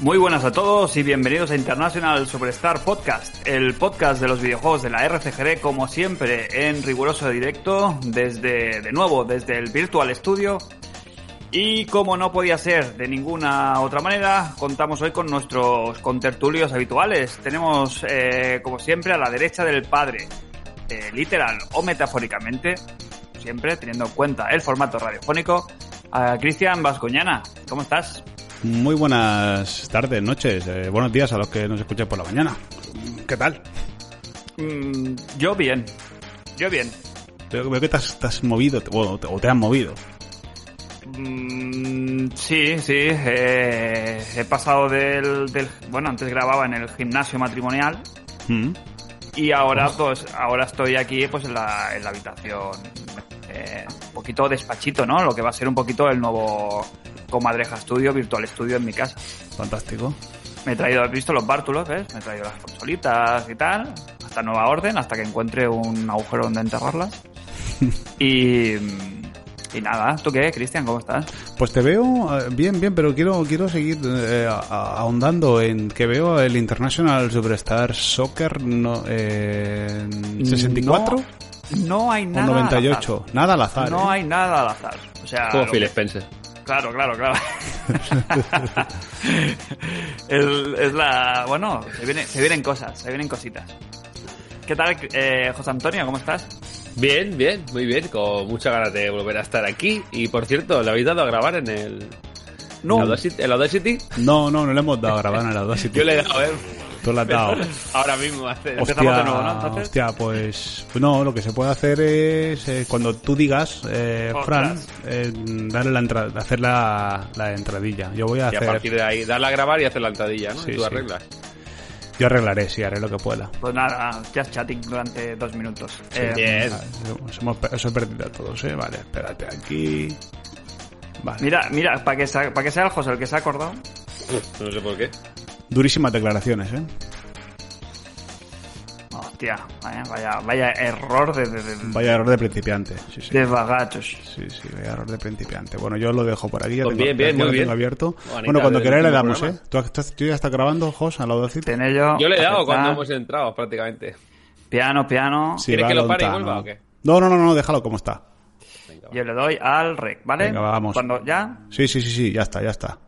Muy buenas a todos y bienvenidos a International Superstar Podcast, el podcast de los videojuegos de la RCGR, como siempre, en riguroso directo, desde, de nuevo, desde el Virtual Studio. Y como no podía ser de ninguna otra manera, contamos hoy con nuestros contertulios habituales. Tenemos, eh, como siempre, a la derecha del padre, eh, literal o metafóricamente, siempre teniendo en cuenta el formato radiofónico, a Cristian Vascoñana. ¿Cómo estás? Muy buenas tardes, noches, eh, buenos días a los que nos escuchen por la mañana. ¿Qué tal? Mm, yo bien. Yo bien. Veo, veo que te has, te has movido o te, o te han movido. Mm, sí, sí. eh, he pasado del, del... Bueno, antes grababa en el gimnasio matrimonial Mm. y ahora pues ahora estoy aquí pues en la, en la habitación. eh, un poquito despachito, ¿no? Lo que va a ser un poquito el nuevo Comadreja Studio, Virtual Studio en mi casa. Fantástico. Me he traído, has visto los bártulos, ¿ves? Me he traído las consolitas y tal. Hasta nueva orden, hasta que encuentre un agujero donde enterrarlas. y, y nada, ¿tú qué, Cristian? ¿Cómo estás? Pues te veo eh, bien, bien, pero quiero quiero seguir eh, ahondando en que veo el International Superstar Soccer no, eh, en 64 No hay o nada. al 98. Nada al azar. azar. No ¿eh? hay nada al azar. O sea, Como Phil que- Spencer. Claro, claro, claro. El- es la. Bueno, se, viene- se vienen cosas, se vienen cositas. ¿Qué tal, eh, José Antonio? ¿Cómo estás? Bien, bien, muy bien, con muchas ganas de volver a estar aquí. Y por cierto, ¿le habéis dado a grabar en el. No. ¿En? ¿En Audacity? No, no, no le hemos dado a grabar en el Audacity. Yo le he dado, ¿eh? Tú le has dado. Ahora mismo hace. Empezamos Hostia, de nuevo, ¿no? Entonces. hostia, pues no, lo que se puede hacer es eh, cuando tú digas, eh, Fran, eh, darle la entrada, hacer la, la entradilla. Yo voy a Y a hacer, partir de ahí, darle a grabar y hacer la entradilla, ¿no? Sí, y tú sí. arreglas. yo arreglaré, sí, haré lo que pueda. Pues nada, just chatting durante dos minutos. Eh, hemos, eso he perdido a todos, ¿eh? Vale, espérate aquí. Vale. Mira, mira, para que, sea, para que sea el José el que se ha acordado. No sé por qué. Durísimas declaraciones, ¿eh? Hostia, vaya, vaya, vaya error de, de, de, Vaya error de principiante. Sí, sí. de bagachos. Sí, sí, vaya error de principiante. Bueno, yo lo dejo por aquí. Ya Pues tengo, bien, bien, muy bien. abierto. Bonita bueno, cuando queráis le damos, programa. ¿eh? ¿Tú, tú ya estás grabando, Jos, al Audacity? Tenello. Yo le he dado aceptar, cuando hemos entrado, prácticamente. Piano, piano. Sí, ¿Quieres que lo pare y vuelva o qué? No, no, no, no, déjalo como está. Venga. Yo le doy al rec, ¿vale? Venga, vamos. Cuando ya Sí, sí, sí, sí, ya está, ya está.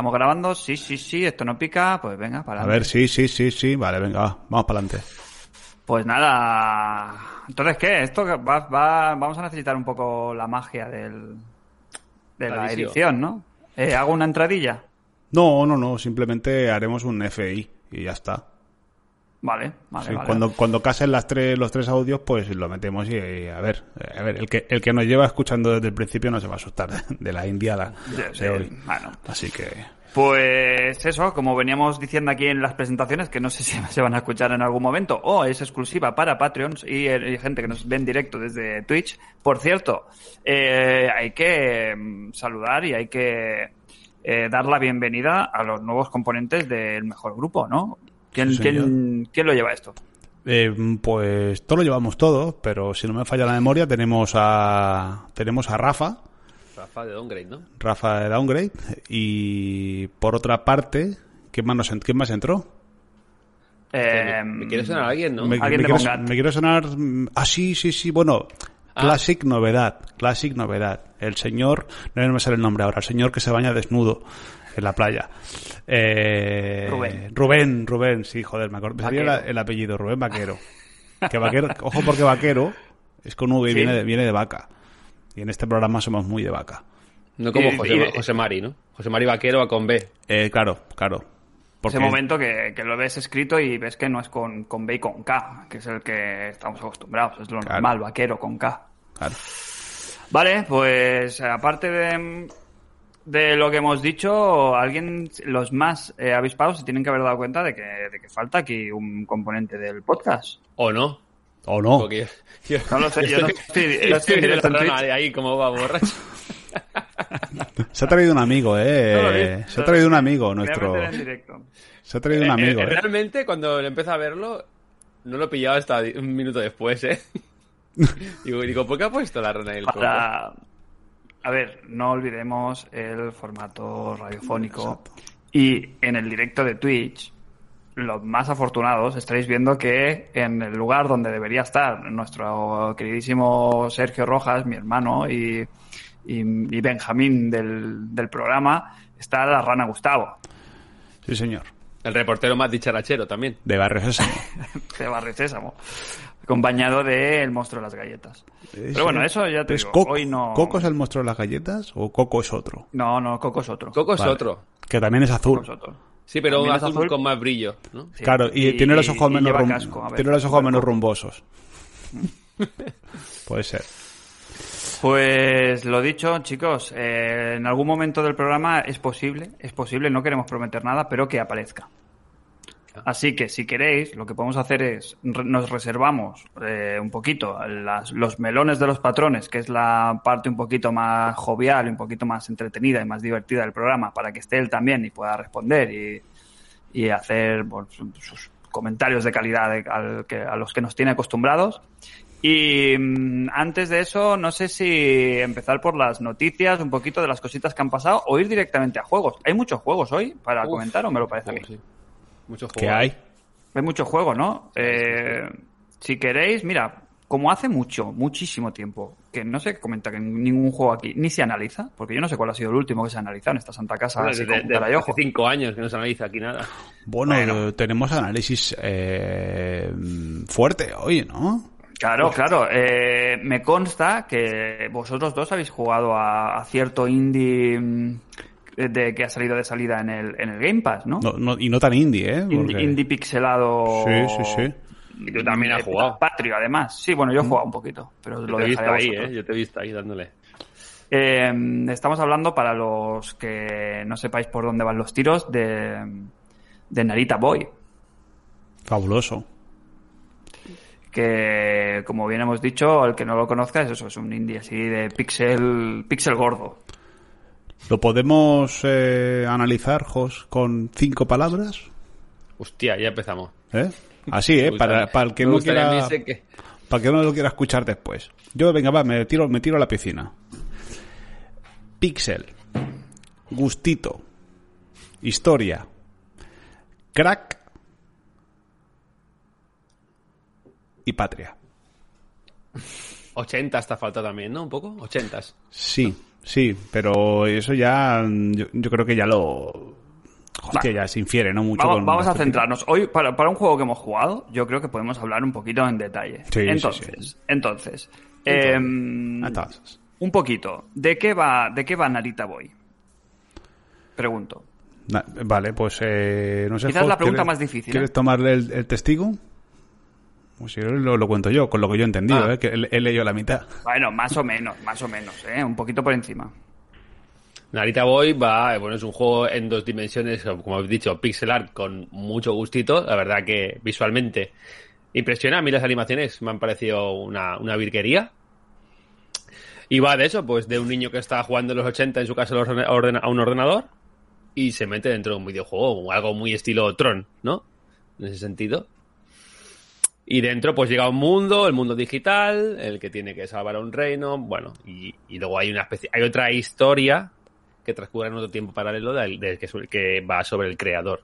Estamos grabando, sí, sí, sí, esto no pica, pues venga, para A ver, sí, sí, sí, sí. Vale, venga, va, vamos para adelante. Pues nada. Entonces, ¿qué? Esto que va, va- vamos a necesitar un poco la magia del, de la edición, ¿no? Eh, ¿Hago una entradilla? No, no, no, simplemente haremos un FI y ya está. Vale, vale, Sí, vale. Cuando, cuando casen las tres, los tres audios, pues lo metemos y, y a ver, a ver, el que, el que nos lleva escuchando desde el principio no se va a asustar de la indiada De- de de- hoy. bueno. Así que, Pues eso, como veníamos diciendo aquí en las presentaciones, que no sé si se van a escuchar en algún momento, o es exclusiva para Patreons y, eh, y gente que nos ve en directo desde Twitch. Por cierto, eh, hay que mm, saludar y hay que eh, dar la bienvenida a los nuevos componentes del mejor grupo, ¿no? ¿Quién, Sí, quién, quién lo lleva esto? eh, pues todo lo llevamos todo, pero si no me falla la memoria, tenemos a, tenemos a Rafa, Rafa de Downgrade, ¿no? Rafa de Downgrade, y por otra parte, ¿quién más, nos, quién más entró? Eh, ¿Me, me quiere sonar alguien, no? Me, Alguien me de quiero, Mongat. me quiero sonar. mm, Ah, sí, sí, sí. Bueno, Ah. Classic Novedad. Classic Novedad. El señor. No me sale el nombre ahora. El señor que se baña desnudo en la playa. Eh, Rubén. Rubén, Rubén, sí, joder, me acuerdo. Me la- el apellido, Rubén Vaquero. Que vaquero, ojo porque vaquero es con V y Sí. viene, de, viene de vaca. Y en este programa somos muy de vaca. No como José, y- José Mari, ¿no? José Mari Vaquero va con B. Eh, claro, claro. Porque, Ese momento que, que lo ves escrito y ves que no es con, con B y con K, que es el que estamos acostumbrados, es lo Claro. normal, vaquero con K. claro. Vale, pues aparte de, de lo que hemos dicho, alguien, los más eh, avispados se tienen que haber dado cuenta de que, de que falta aquí un componente del podcast. ¿O no? O no. Porque yo, yo- No lo sé, yo no estoy- yo estoy en rana de ahí como va borracho. Se ha traído un amigo, eh. No se ha no traído un amigo, nuestro. Se ha traído un amigo, Eh, eh, eh. Realmente, cuando le empecé a verlo, no lo pillaba hasta un minuto después, ¿eh? digo, digo, ¿por qué ha puesto la rana en el coco? A ver, no olvidemos el formato radiofónico. Y en el directo de Twitch, los más afortunados estaréis viendo que en el lugar donde debería estar nuestro queridísimo Sergio Rojas, mi hermano, y, y, y Benjamín del, del programa, está la rana Gustavo. Sí, señor. El reportero más dicharachero también. De Barrio Sésamo. de Barrio Sésamo. Acompañado de El monstruo de las galletas. Pero bueno, eso ya te ¿Es digo. Coco, Hoy no. ¿Coco es el monstruo de las galletas o Coco es otro? No, no, Coco es otro. Coco es Vale. otro. Que también es azul. Coco es otro. Sí, pero un azul, azul. con más brillo, ¿no? Sí. Claro, y, tiene los ojos menos, lleva rum- casco, a ver. tiene los ojos menos rumbosos. Puede ser. Pues lo dicho, chicos, eh, en algún momento del programa es posible, es posible, no queremos prometer nada, pero que aparezca. Así que si queréis, lo que podemos hacer es, nos reservamos eh, un poquito las- los melones de los patrones, que es la parte un poquito más jovial, un poquito más entretenida y más divertida del programa, para que esté él también y pueda responder y, y hacer pues, sus comentarios de calidad de- al que- a los que nos tiene acostumbrados. Y mm, antes de eso, no sé si empezar por las noticias, un poquito de las cositas que han pasado, o ir directamente a juegos. ¿Hay muchos juegos hoy para Uf. comentar o me lo parece a mí? Sí. Muchos ¿Qué juegos. hay? Hay muchos juegos, ¿no? Eh, si queréis, mira, como hace mucho, muchísimo tiempo, que no se comenta que ningún juego aquí ni se analiza, porque yo no sé cuál ha sido el último que se ha analizado en esta santa casa, Bueno, así desde ojo. hace cinco años que no se analiza aquí nada. Bueno, Bueno. tenemos análisis eh, fuerte hoy, ¿no? Claro, claro. Eh, me consta que vosotros dos habéis jugado a, a cierto indie mm, de que ha salido de salida en el, en el Game Pass, ¿no? No- no- y no tan indie, ¿eh? Indie, Porque- indie pixelado. Sí, sí, sí. Y tú también has Eh, jugado. Patrio, además. Sí, bueno, yo he jugado un poquito, pero Yo lo te he visto dejaré a ahí. ¿eh? Yo te he visto ahí dándole. Eh, estamos hablando, para los que no sepáis por dónde van los tiros, de, de Narita Boy. Fabuloso. Que, como bien hemos dicho, el que no lo conozca es eso, es un indie así de pixel, pixel gordo. ¿Lo podemos eh, analizar, Jos, con cinco palabras? Hostia, ya empezamos. ¿Eh? Así, ¿eh? Para, el que no quiera... que- Para que no lo quiera escuchar después. Yo, venga, va, me tiro, me tiro a la piscina. Pixel. Gustito. Historia. Crack. Y patria. 80 hasta falta también, ¿no? Un poco. 80. Sí, sí, pero eso ya. Yo, yo creo que ya lo. Hostia, ya se infiere, ¿no? Mucho Vamos, con vamos a centrarnos. Hoy, para, para un juego que hemos jugado, yo creo que podemos hablar un poquito en detalle. Sí, entonces, sí. entonces, em, Entonces, un poquito. ¿De qué va, de qué va Narita Boy? Pregunto. na- vale, pues eh, no sé. Quizás la pregunta ¿quieres- más difícil, ¿Quieres ¿eh? tomarle el, el testigo? Pues si no, lo, lo cuento yo, con lo que yo he entendido, Ah. ¿eh? que he, he leído la mitad. Bueno, más o menos, más o menos, ¿eh? Un poquito por encima. Narita Boy va, eh, bueno, es un juego en dos dimensiones, como habéis dicho, pixel art con mucho gustito. La verdad que visualmente impresiona. A mí las animaciones me han parecido una, una virguería. Y va de eso, pues de un niño que está jugando en los 80 en su casa a un ordenador y se mete dentro de un videojuego, algo muy estilo Tron, ¿no? En ese sentido. Y dentro pues llega un mundo, el mundo digital, el que tiene que salvar a un reino, bueno, y, y luego hay una especie, hay otra historia que transcurre en otro tiempo paralelo del, del que, que va sobre el creador.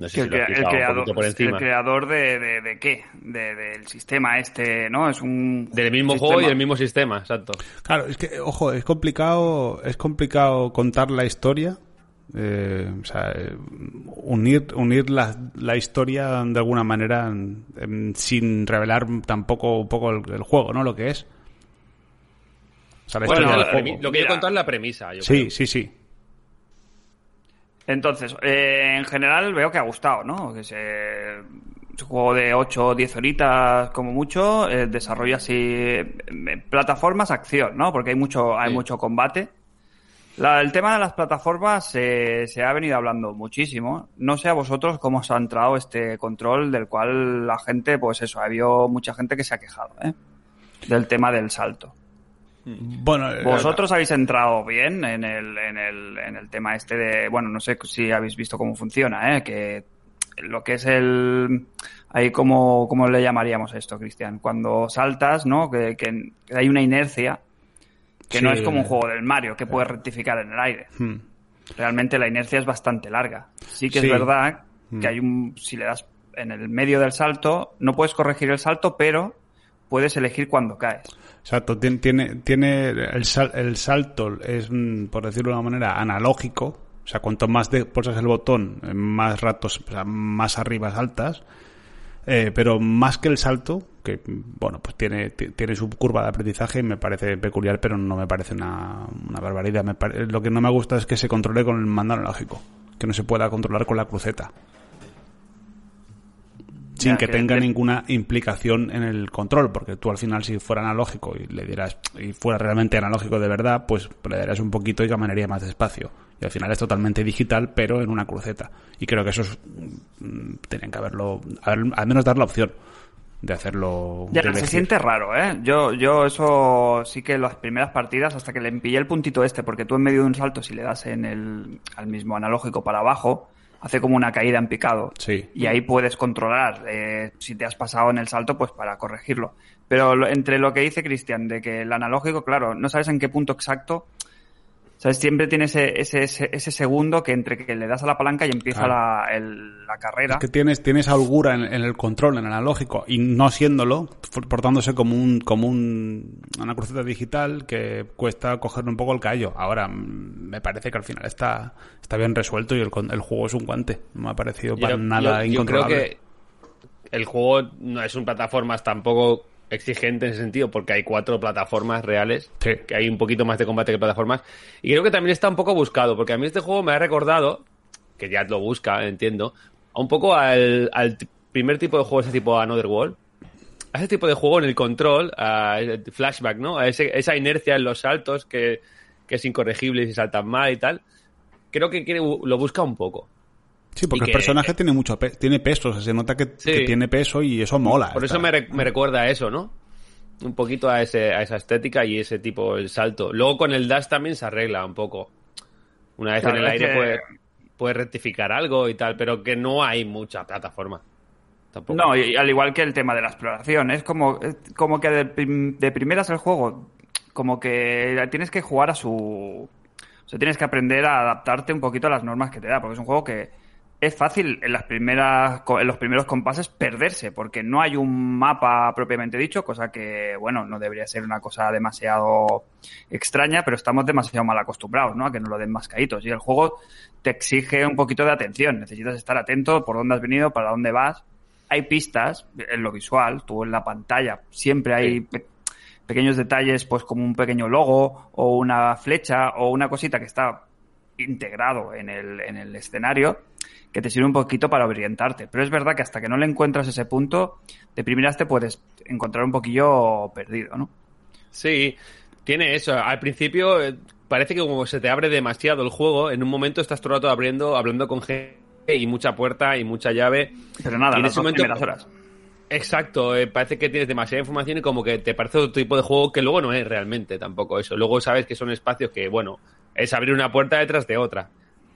No sé Que si el, lo el creador, por el encima. creador de, de, de qué? De- del sistema este, ¿no? Es un... Del mismo sistema- juego y del mismo sistema, exacto. Claro, es que, ojo, es complicado, es complicado contar la historia. Eh, o sea, eh, unir, unir la, la historia de alguna manera em, sin revelar tampoco un poco el, el juego, ¿no? Lo que es. O sea, la Bueno, historia la del juego. premi- lo que yo Mira. contar es la premisa. Yo Sí, creo. sí, sí. Entonces, eh, en general veo que ha gustado, ¿no? Que se... Es un juego de 8 o 10 horitas como mucho, eh, desarrolla así eh, plataformas, acción, ¿no? Porque hay mucho, hay Sí. mucho combate. La- el tema de las plataformas eh, se ha venido hablando muchísimo. No sé a vosotros cómo os ha entrado este control del cual la gente, pues eso, ha habido mucha gente que se ha quejado, ¿eh? Del tema del salto. Bueno, eh, ¿Vosotros habéis entrado bien en el, en el, en el tema este de, bueno, no sé si habéis visto cómo funciona, ¿eh? Que lo que es el, ahí como, ¿cómo le llamaríamos esto, Cristian? Cuando saltas, ¿no? Que, que hay una inercia, que no es como un juego del Mario, que puedes rectificar en el aire. Hmm. realmente la inercia es bastante larga. Sí que Sí. es verdad que hay un, si le das en el medio del salto, no puedes corregir el salto, pero puedes elegir cuándo caes. Exacto, tiene, tiene, tiene el, sal- el salto es, mm, por decirlo de una manera, analógico. O sea, cuanto más de, pulsas el botón, eh, más ratos, o sea, más arriba saltas. Eh, pero más que el salto, que bueno, pues tiene, ti- tiene su curva de aprendizaje, me parece peculiar, pero no me parece una, una barbaridad. Me pare- lo que no me gusta es que se controle con el mando analógico, que no se pueda controlar con la cruceta. Sin Ya, que que tenga ninguna implicación en el control, porque tú al final si fuera analógico y le dieras y fuera realmente analógico de verdad, pues le darías un poquito y caminaría más despacio. Y al final es totalmente digital, pero en una cruceta. Y creo que eso es, mm, tenían que haberlo, haber- al menos dar la opción de hacerlo. Ya, de se siente raro, ¿eh? Yo, yo eso sí que las primeras partidas, hasta que le pillé el puntito este, porque tú en medio de un salto, si le das en el, al mismo analógico para abajo, hace como una caída en picado. Sí. Y ahí puedes controlar eh, si te has pasado en el salto, pues para corregirlo. Pero lo- entre lo que dice Cristian, de que el analógico, claro, no sabes en qué punto exacto. ¿Sabes? Siempre tiene ese, ese, ese, ese segundo que entre que le das a la palanca y empieza Claro. la, el- la carrera. Es que tienes, tienes holgura en, en el control, en el analógico, y no siéndolo, portándose como un, como un, una cruceta digital que cuesta cogerle un poco el callo. Ahora, mm, me parece que al final está, está bien resuelto y el, con- el juego es un guante. No me ha parecido para Yo- nada yo- yo creo incontrolable. que el juego no es un plataformas tampoco exigente en ese sentido, porque hay cuatro plataformas reales, Sí. que hay un poquito más de combate que plataformas. Y creo que también está un poco buscado, porque a mí este juego me ha recordado, que ya lo busca, entiendo, un poco al, primer tipo de juego, ese tipo Another World. A ese tipo de juego en el control, a el flashback, ¿no? A ese- esa inercia en los saltos que, que es incorregible si saltan mal y tal. Creo que quiere- lo busca un poco. Sí, porque el que- personaje tiene mucho pe- tiene peso, o sea, se nota que, Sí. que tiene peso y eso mola. Por eso me, re- me recuerda a eso, ¿no? Un poquito a, ese, a esa estética y ese tipo, el salto. Luego con el dash también se arregla un poco. Una vez Claro, en el aire que- puedes puede rectificar algo y tal, pero que no hay mucha plataforma. Tampoco. No, y al igual que el tema de la exploración, es como, es como que de, prim- de primeras el juego, como que tienes que jugar a su... O sea, tienes que aprender a adaptarte un poquito a las normas que te da, porque es un juego que es fácil en las primeras en los primeros compases perderse, porque no hay un mapa propiamente dicho, cosa que, bueno, no debería ser una cosa demasiado extraña, pero estamos demasiado mal acostumbrados, ¿no? A que nos lo den mascaditos. Y el juego te exige un poquito de atención, necesitas estar atento por dónde has venido, para dónde vas. Hay pistas en lo visual, tú en la pantalla, siempre hay pe- pequeños detalles, pues como un pequeño logo o una flecha o una cosita que está integrado en el, en el escenario que te sirve un poquito para orientarte. Pero es verdad que hasta que no le encuentras ese punto, de primeras te puedes encontrar un poquillo perdido, ¿no? Sí, tiene eso. Al principio eh, parece que como se te abre demasiado el juego, en un momento estás todo el rato abriendo, hablando con gente y mucha puerta y mucha llave. Pero nada, en las ese momento- primeras horas. Exacto, eh, parece que tienes demasiada información y como que te parece otro tipo de juego que luego no es realmente tampoco eso. Luego sabes que son espacios que, bueno, es abrir una puerta detrás de otra,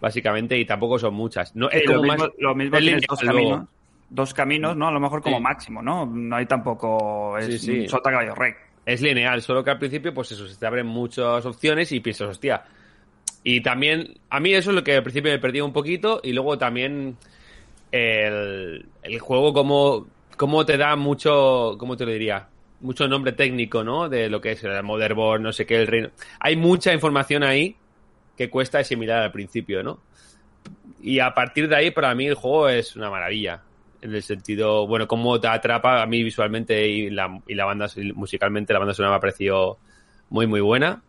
básicamente, y tampoco son muchas. No, es Sí, como lo, más... mismo, lo mismo es tienes lineal dos luego. caminos. Dos caminos, ¿no? A lo mejor como Sí. máximo, ¿no? No hay tampoco. Es Sí, sí. un sota caballo rey. Es lineal, solo que al principio, pues eso, se te abren muchas opciones y piensas, hostia. Y también, a mí eso es lo que al principio me perdía un poquito, y luego también el, el juego como, como te da mucho, ¿cómo te lo diría? Mucho nombre técnico, ¿no? De lo que es el Motherboard, no sé qué, el reino. Hay mucha información ahí que cuesta asimilar al principio, ¿no? Y a partir de ahí, para mí, el juego es una maravilla. En el sentido, bueno, cómo te atrapa a mí visualmente y la, y la banda, musicalmente, la banda sonora me ha parecido muy, muy buena.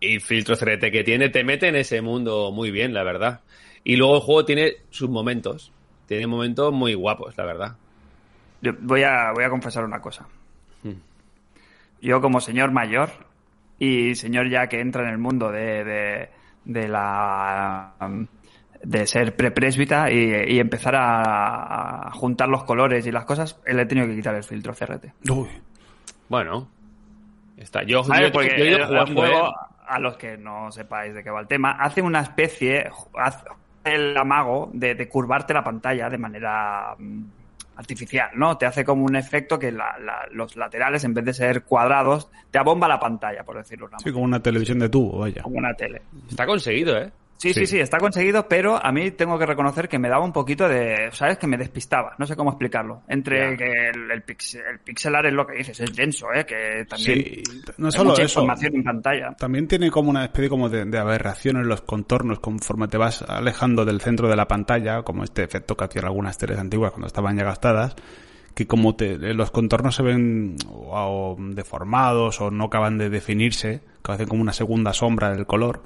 Y filtro CRT que tiene, te mete en ese mundo muy bien, la verdad. Y luego el juego tiene sus momentos. Tiene momentos muy guapos, la verdad. Yo voy a, voy a confesar una cosa. Hmm. Yo como señor mayor y señor ya que entra en el mundo de, de, de la de ser prepresbita y, y empezar a, a juntar los colores y las cosas, le he tenido que quitar el filtro CRT. Uy. Bueno, está. Yo, ¿Sabes? yo, Porque yo jugando, juego, ¿eh? a los que no sepáis de qué va el tema, hace una especie, hace el amago de, de curvarte la pantalla de manera mm, artificial, ¿no? Te hace como un efecto que la- la- los laterales, en vez de ser cuadrados, te abomba la pantalla, por decirlo de una Sí, como una televisión de tubo, vaya. como una tele. Está conseguido, ¿eh? Sí, sí, sí, está conseguido, pero a mí tengo que reconocer que me daba un poquito de, ¿sabes? Que me despistaba, no sé cómo explicarlo. Entre que el, el, pixel, el pixelar es lo que dices, es denso, ¿eh? Que también Sí, no solo mucha eso. información en pantalla. También tiene como una especie como de, de aberración en los contornos conforme te vas alejando del centro de la pantalla, como este efecto que hacían algunas teles antiguas cuando estaban ya gastadas, que como te, los contornos se ven o, o deformados o no acaban de definirse, que hacen como una segunda sombra del color.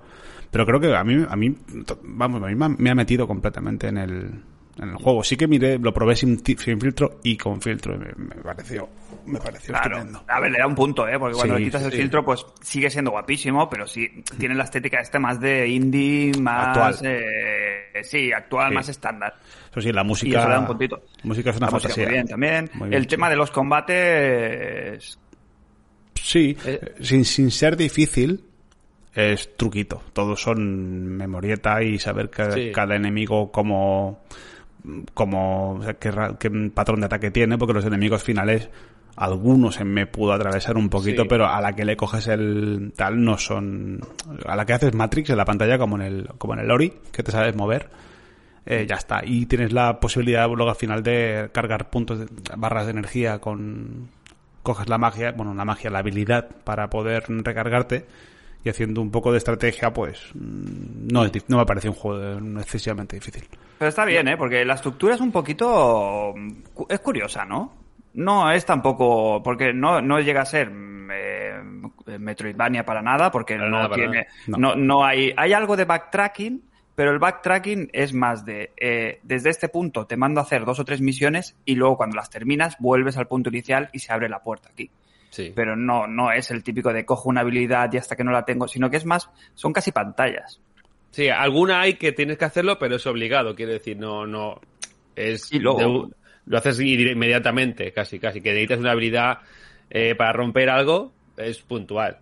Pero creo que a mí, a mí, vamos, a mí me ha- me ha metido completamente en el, en el juego. Sí que miré, lo probé sin, sin filtro y con filtro me, me pareció, me pareció Claro. estupendo. A ver, le da un punto, ¿eh? Porque cuando Sí, le quitas el sí. filtro, pues sigue siendo guapísimo, pero sí, tiene la estética este más de indie, más... Actual. Eh, sí, actual, Sí. más estándar. Eso sí, la Y música. eso le da un puntito. la música es una La fantasía. muy bien también. Muy bien el tema de los combates... Sí, eh, sin, sin ser difícil, es truquito. Todos son memorieta y saber que Sí. cada enemigo como, como o sea, qué, patrón de ataque tiene, porque los enemigos finales, algunos me pudo atravesar un poquito, Sí. pero a la que le coges el tal no son... A la que haces Matrix en la pantalla, como en el, como en el Ori, que te sabes mover, eh, ya está. Y tienes la posibilidad luego al final de cargar puntos, de, barras de energía con... Coges la magia, bueno, la magia, la habilidad para poder recargarte y haciendo un poco de estrategia, pues mm, no, es, no me parece un juego no excesivamente difícil. Pero está bien, ¿eh? Porque la estructura es un poquito... Es curiosa, ¿no? No es tampoco... Porque no, no llega a ser mm, eh, Metroidvania para nada, porque Para no nada, tiene... nada. No. no hay... Hay algo de backtracking, pero el backtracking es más de... eh, desde este punto te mando a hacer dos o tres misiones y luego cuando las terminas vuelves al punto inicial y se abre la puerta aquí. Sí. Pero no, no es el típico de cojo una habilidad y hasta que no la tengo, sino que es más... Son casi pantallas. Sí, alguna hay que tienes que hacerlo, pero es obligado, quiero decir, no, no, es, Y luego- un- lo haces inmediatamente, casi, casi, que necesitas una habilidad eh, para romper algo, es puntual.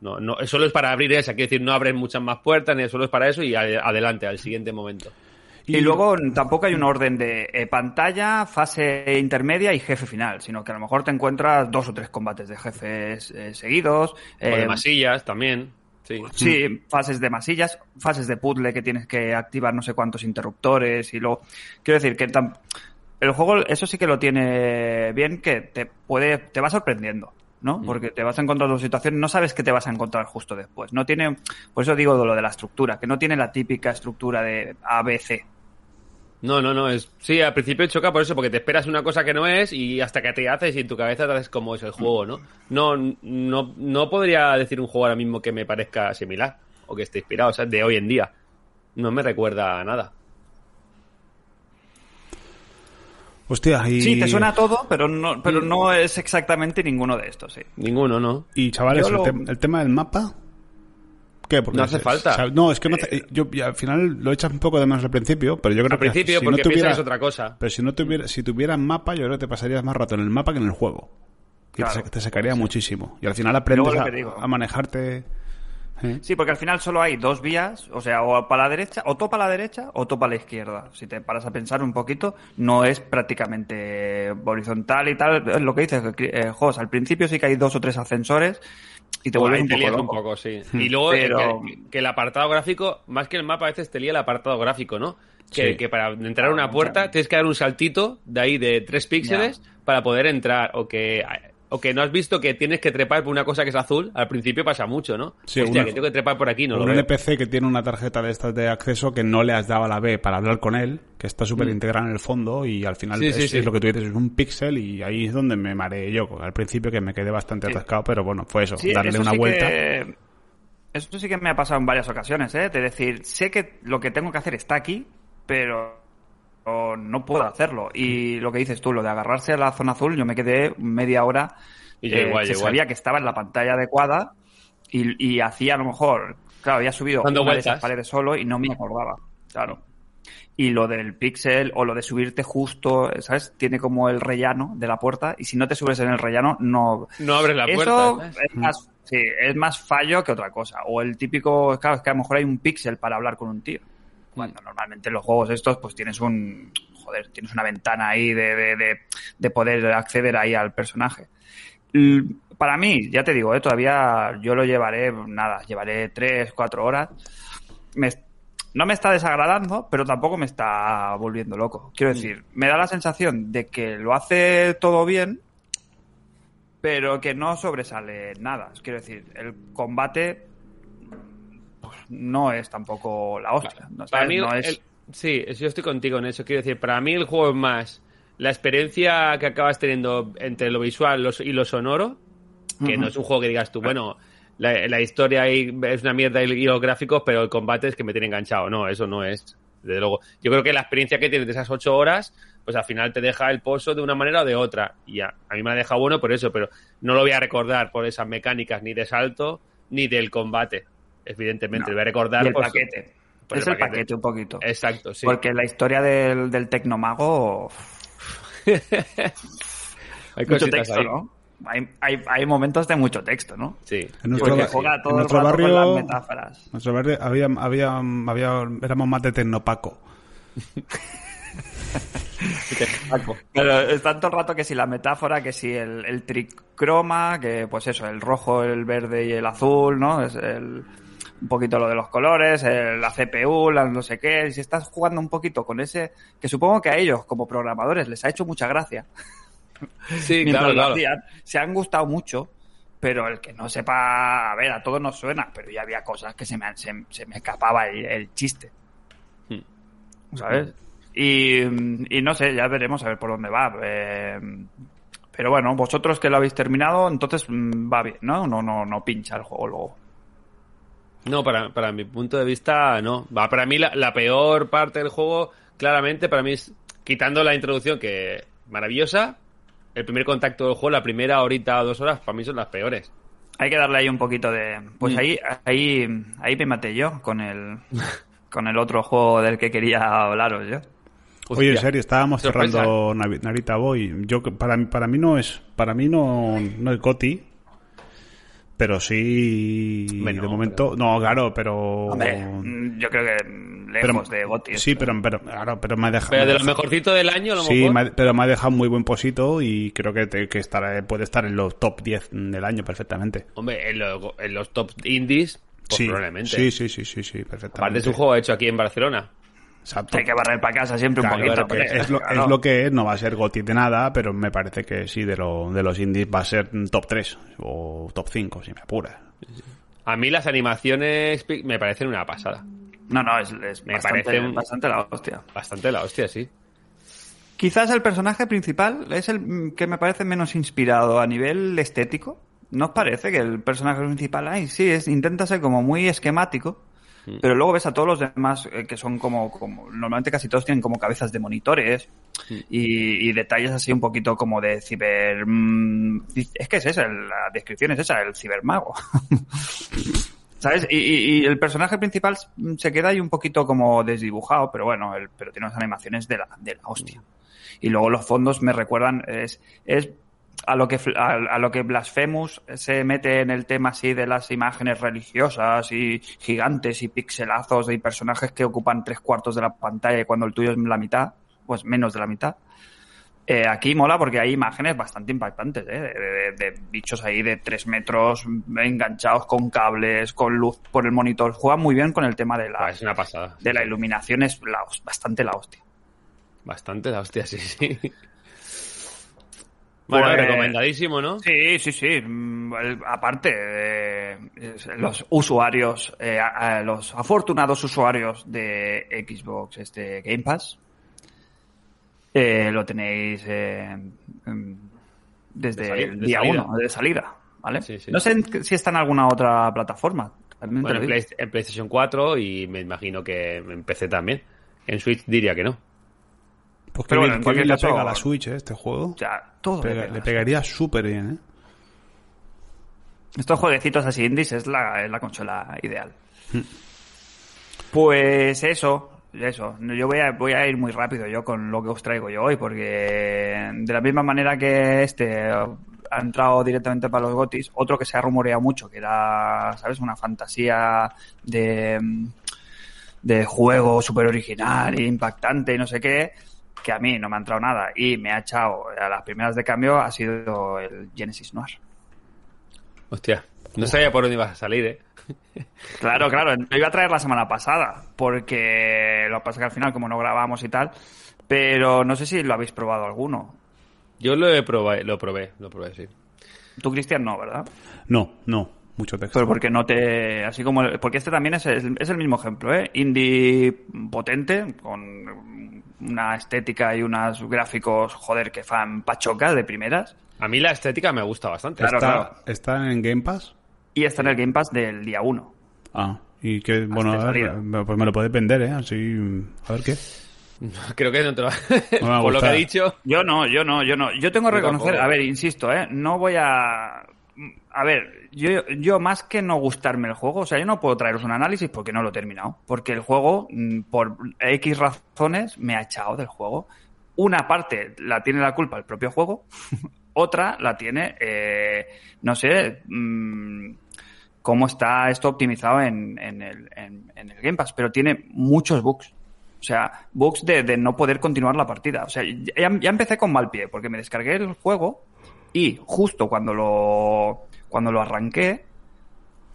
No, no, solo es para abrir esa, quiero decir, no abres muchas más puertas, ni solo es para eso y adelante, al siguiente momento. Y, luego tampoco hay un orden de eh, pantalla, fase intermedia y jefe final, sino que a lo mejor te encuentras dos o tres combates de jefes eh, seguidos. O de eh, masillas también, sí. Sí, fases de masillas, fases de puzzle que tienes que activar no sé cuántos interruptores y luego... Quiero decir que el juego eso sí que lo tiene bien, que te puede te va sorprendiendo, ¿no? Porque te vas a encontrar dos situaciones, no sabes qué te vas a encontrar justo después. No tiene... Por eso digo lo de la estructura, que no tiene la típica estructura de ABC. No, no, no, es, sí, al principio choca por eso, porque te esperas una cosa que no es y hasta que te haces y en tu cabeza te haces como es el juego, ¿no? No, no, no podría decir un juego ahora mismo que me parezca similar o que esté inspirado, o sea, de hoy en día. No me recuerda a nada. Hostia, y... Sí, te suena todo, pero no, pero no es exactamente ninguno de estos, sí. Ninguno, ¿no? Y chavales, el, lo- el tema del mapa. ¿Qué? Porque No hace falta. no, es que no hace- yo y al final lo echas un poco de menos al principio, pero yo creo Al que principio, si porque no tuviera, otra cosa. Pero si no tuviera, si tuvieras mapa, yo creo que te pasarías más rato en el mapa que en el juego. Y te Claro, te, sacaría muchísimo. Y al final aprendes a manejarte. ¿Eh? Sí, porque al final solo hay dos vías, o sea, o para la derecha, o topa a la derecha o topa a la izquierda. Si te paras a pensar un poquito, no es prácticamente horizontal y tal. Es lo que dices, eh, Jos, al principio sí que hay dos o tres ascensores y te vuelves un te poco un loco. poco, sí. Y luego eh, Pero- que, que el apartado gráfico, más que el mapa, a veces te lía el apartado gráfico, ¿no? Que, Sí. que para entrar a una Ah, puerta tienes que dar un saltito de ahí de tres píxeles para poder entrar. O que, o que no has visto que tienes que trepar por una cosa que es azul. Al principio pasa mucho, ¿no? Sí, Hostia, una- que tengo que trepar por aquí, no lo un veo. NPC que tiene una tarjeta de estas de acceso que no le has dado a la B para hablar con él, que está súper integrada en el fondo y al final Mm. Sí, es, sí, sí. es lo que tú dices, es un píxel y ahí es donde me mareé yo. Al principio que me quedé bastante Sí. atascado, pero bueno, fue eso, Sí, darle eso una sí vuelta. que- Eso sí que me ha pasado en varias ocasiones, ¿eh? De decir, sé que lo que tengo que hacer está aquí, pero no puedo hacerlo. Y lo que dices tú, lo de agarrarse a la zona azul, yo me quedé media hora Y eh, igual, que yo igual. sabía que estaba en la pantalla adecuada y, y hacía a lo mejor, claro, había subido Dando una de esas paredes solo y no me acordaba, claro. Y lo del pixel o lo de subirte justo, ¿sabes? Tiene como el rellano de la puerta y si no te subes en el rellano no, No abres la eso puerta. ¿sabes? es más, sí, es más fallo que otra cosa. O el típico, claro, es que a lo mejor hay un píxel para hablar con un tío. Cuando normalmente en los juegos estos, pues tienes un, joder, tienes una ventana ahí de, de, de, de poder acceder ahí al personaje. Para mí, ya te digo, ¿eh? todavía yo lo llevaré, nada, llevaré tres, cuatro horas. Me, no me está desagradando, pero tampoco me está volviendo loco. Quiero decir, me da la sensación de que lo hace todo bien, pero que no sobresale nada. Quiero decir, el combate pues, no es tampoco la hostia. No, Para mí, No el- es- sí, yo estoy contigo en eso. Quiero decir, para mí el juego es más la experiencia que acabas teniendo entre lo visual los- y lo sonoro, que Ujú. no es un juego que digas tú, bueno, la, la historia es una mierda y los gráficos, pero el combate es que me tiene enganchado. No, eso no es. Desde luego. Yo creo que la experiencia que tienes de esas ocho horas, pues al final te deja el pozo de una manera o de otra. Y ya, a mí me ha dejado bueno por eso, pero no lo voy a recordar por esas mecánicas ni de salto ni del combate. Evidentemente, No. a recordar y el por- paquete. por es el el paquete. paquete un poquito. Exacto, sí. Porque la historia del, del tecnomago. Hay mucho texto, ahí. ¿no? Hay, hay, hay momentos de mucho texto, ¿no? Sí. En nuestro, Porque juega todo en el nuestro rato con barrio, las metáforas. en nuestro barrio había, había, había, éramos más de tecnopaco. Pero es tanto el rato que si la metáfora, que si el, el tricroma, que pues eso, el rojo, el verde y el azul, ¿no? Es el, un poquito lo de los colores, el- la CPU, la no sé qué. Si estás jugando un poquito con ese, que supongo que a ellos como programadores les ha hecho mucha gracia. Sí, mientras claro, claro. hacían, se han gustado mucho, pero el que no sepa, a ver, a todos nos suena, pero ya había cosas que se me, se, se me escapaba el, el chiste. Hmm. ¿Sabes? Y, y no sé, ya veremos a ver por dónde va. eh, pero bueno, vosotros que lo habéis terminado, entonces mm, va bien, ¿no? No, no, no pincha el juego luego. No, para, para mi punto de vista, no. Va, para mí la, la peor parte del juego, claramente, para mí es quitando la introducción, que maravillosa, el primer contacto del juego, la primera horita o dos horas, para mí son las peores. Hay que darle ahí un poquito de. Pues Mm. ahí, ahí, ahí me maté yo con el, con el otro juego del que quería hablaros yo. Oye, en serio, estábamos Sorpresa. cerrando Narita Boy. Yo que- para mí- para mí no es para mí no, no es Goti, pero sí Hombre, no, de momento no claro, pero Hombre, mm, yo creo que mm, pero- lejos de Goti. sí, pero pero claro, pero me ha dejado Pero de lo mejorcito del año, a lo Sí, mejor. me ha- pero me ha dejado muy buen posito y creo que, te- que estará, puede estar en los top 10 del año perfectamente. Hombre, en, lo- en los top indies, pues sí, probablemente. sí, sí, sí, sí, sí, perfectamente. Aparte es un juego hecho aquí en Barcelona. Exacto. Hay que barrer para casa siempre un poquito. claro, porque- es, lo, claro. es lo que es, no va a ser GOTY de nada, pero me parece que sí, de, lo, de los indies va a ser top 3 o top 5, si me apura. A mí las animaciones me parecen una pasada. No, no, es, es Me bastante, parece un- bastante la hostia. Bastante la hostia, sí. Quizás el personaje principal es el que me parece menos inspirado a nivel estético. ¿No os parece que el personaje principal, ay, sí, es, intenta ser como muy esquemático, Mm. pero luego ves a todos los demás eh, que son como, como, normalmente casi todos tienen como cabezas de monitores Mm. y, y detalles así un poquito como de ciber... mm, es que es esa, la descripción es esa, el cibermago. ¿Sabes? Y, y- y el personaje principal se queda ahí un poquito como desdibujado, pero bueno, el- pero tiene unas animaciones de la, de la hostia. Y luego los fondos me recuerdan, es, es a lo que a, a lo que Blasphemous se mete en el tema así de las imágenes religiosas y gigantes y pixelazos de personajes que ocupan tres cuartos de la pantalla y cuando el tuyo es la mitad, pues menos de la mitad. Eh, aquí mola porque hay imágenes bastante impactantes, ¿eh? de, de- de bichos ahí de tres metros enganchados con cables, con luz por el monitor. Juega muy bien con el tema de la, Ah, es una pasada. de la iluminación, es la bastante la hostia. Bastante la hostia, sí, sí. Bueno, Pues- recomendadísimo, ¿no? Sí, sí, sí. Mm, aparte, eh, los usuarios, eh, a- a los afortunados usuarios de Xbox este Game Pass, eh, lo tenéis eh, mm, desde De el de día salida. 1, de salida, ¿vale? Sí, sí. No sé en- si está en alguna otra plataforma. Bueno, en. Play- en PlayStation 4 y me imagino que en PC también. En Switch diría que no. Pues Pero que bueno, en bien, cualquier bien le pega a la Switch, ¿eh? este juego. Sea, todo Pega- le le pega. pegaría súper bien, ¿eh? Estos jueguecitos así indies es la, es la consola ideal. Pues eso, eso. Yo voy a, voy a ir muy rápido yo con lo que os traigo yo hoy, porque de la misma manera que este ha entrado directamente para los gotis, otro que se ha rumoreado mucho, que era, ¿sabes? Una fantasía de, de juego súper original e impactante y no sé qué, que a mí no me ha entrado nada y me ha echado a las primeras de cambio, ha sido el Genesis Noir. Hostia. No sabía por dónde ibas a salir, ¿eh? Claro, claro. Lo iba a traer la semana pasada, porque lo que pasa que al final, como no grabamos y tal, pero no sé si lo habéis probado alguno. Yo lo he probado, lo probé, lo probé, sí. Tú, Cristian, no, ¿verdad? No, no, mucho texto. Pero porque no te. Así como. Porque este también es, el- es el mismo ejemplo, ¿eh? Indie potente, con una estética y unos gráficos, joder, que fan pachoca de primeras. A mí la estética me gusta bastante. Claro, ¿Está, claro. ¿Está en Game Pass? Y está en el Game Pass del día 1. Ah, y que, bueno, a ver, pues me lo puedes vender, ¿eh? Así, a ver qué. Creo que no te lo... Por lo que ha dicho... Yo no, yo no, yo no. Yo tengo que reconocer, a ver, insisto, ¿eh? No voy a... A ver, yo, yo más que no gustarme el juego, o sea, yo no puedo traeros un análisis porque no lo he terminado. Porque el juego, mm, por X razones, me ha echado del juego. Una parte la tiene la culpa el propio juego, otra la tiene, eh, no sé, mm, cómo está esto optimizado en, en el, en- en el Game Pass, pero tiene muchos bugs. O sea, bugs de, de no poder continuar la partida. O sea, ya, ya empecé con mal pie, porque me descargué el juego y justo cuando lo, cuando lo arranqué,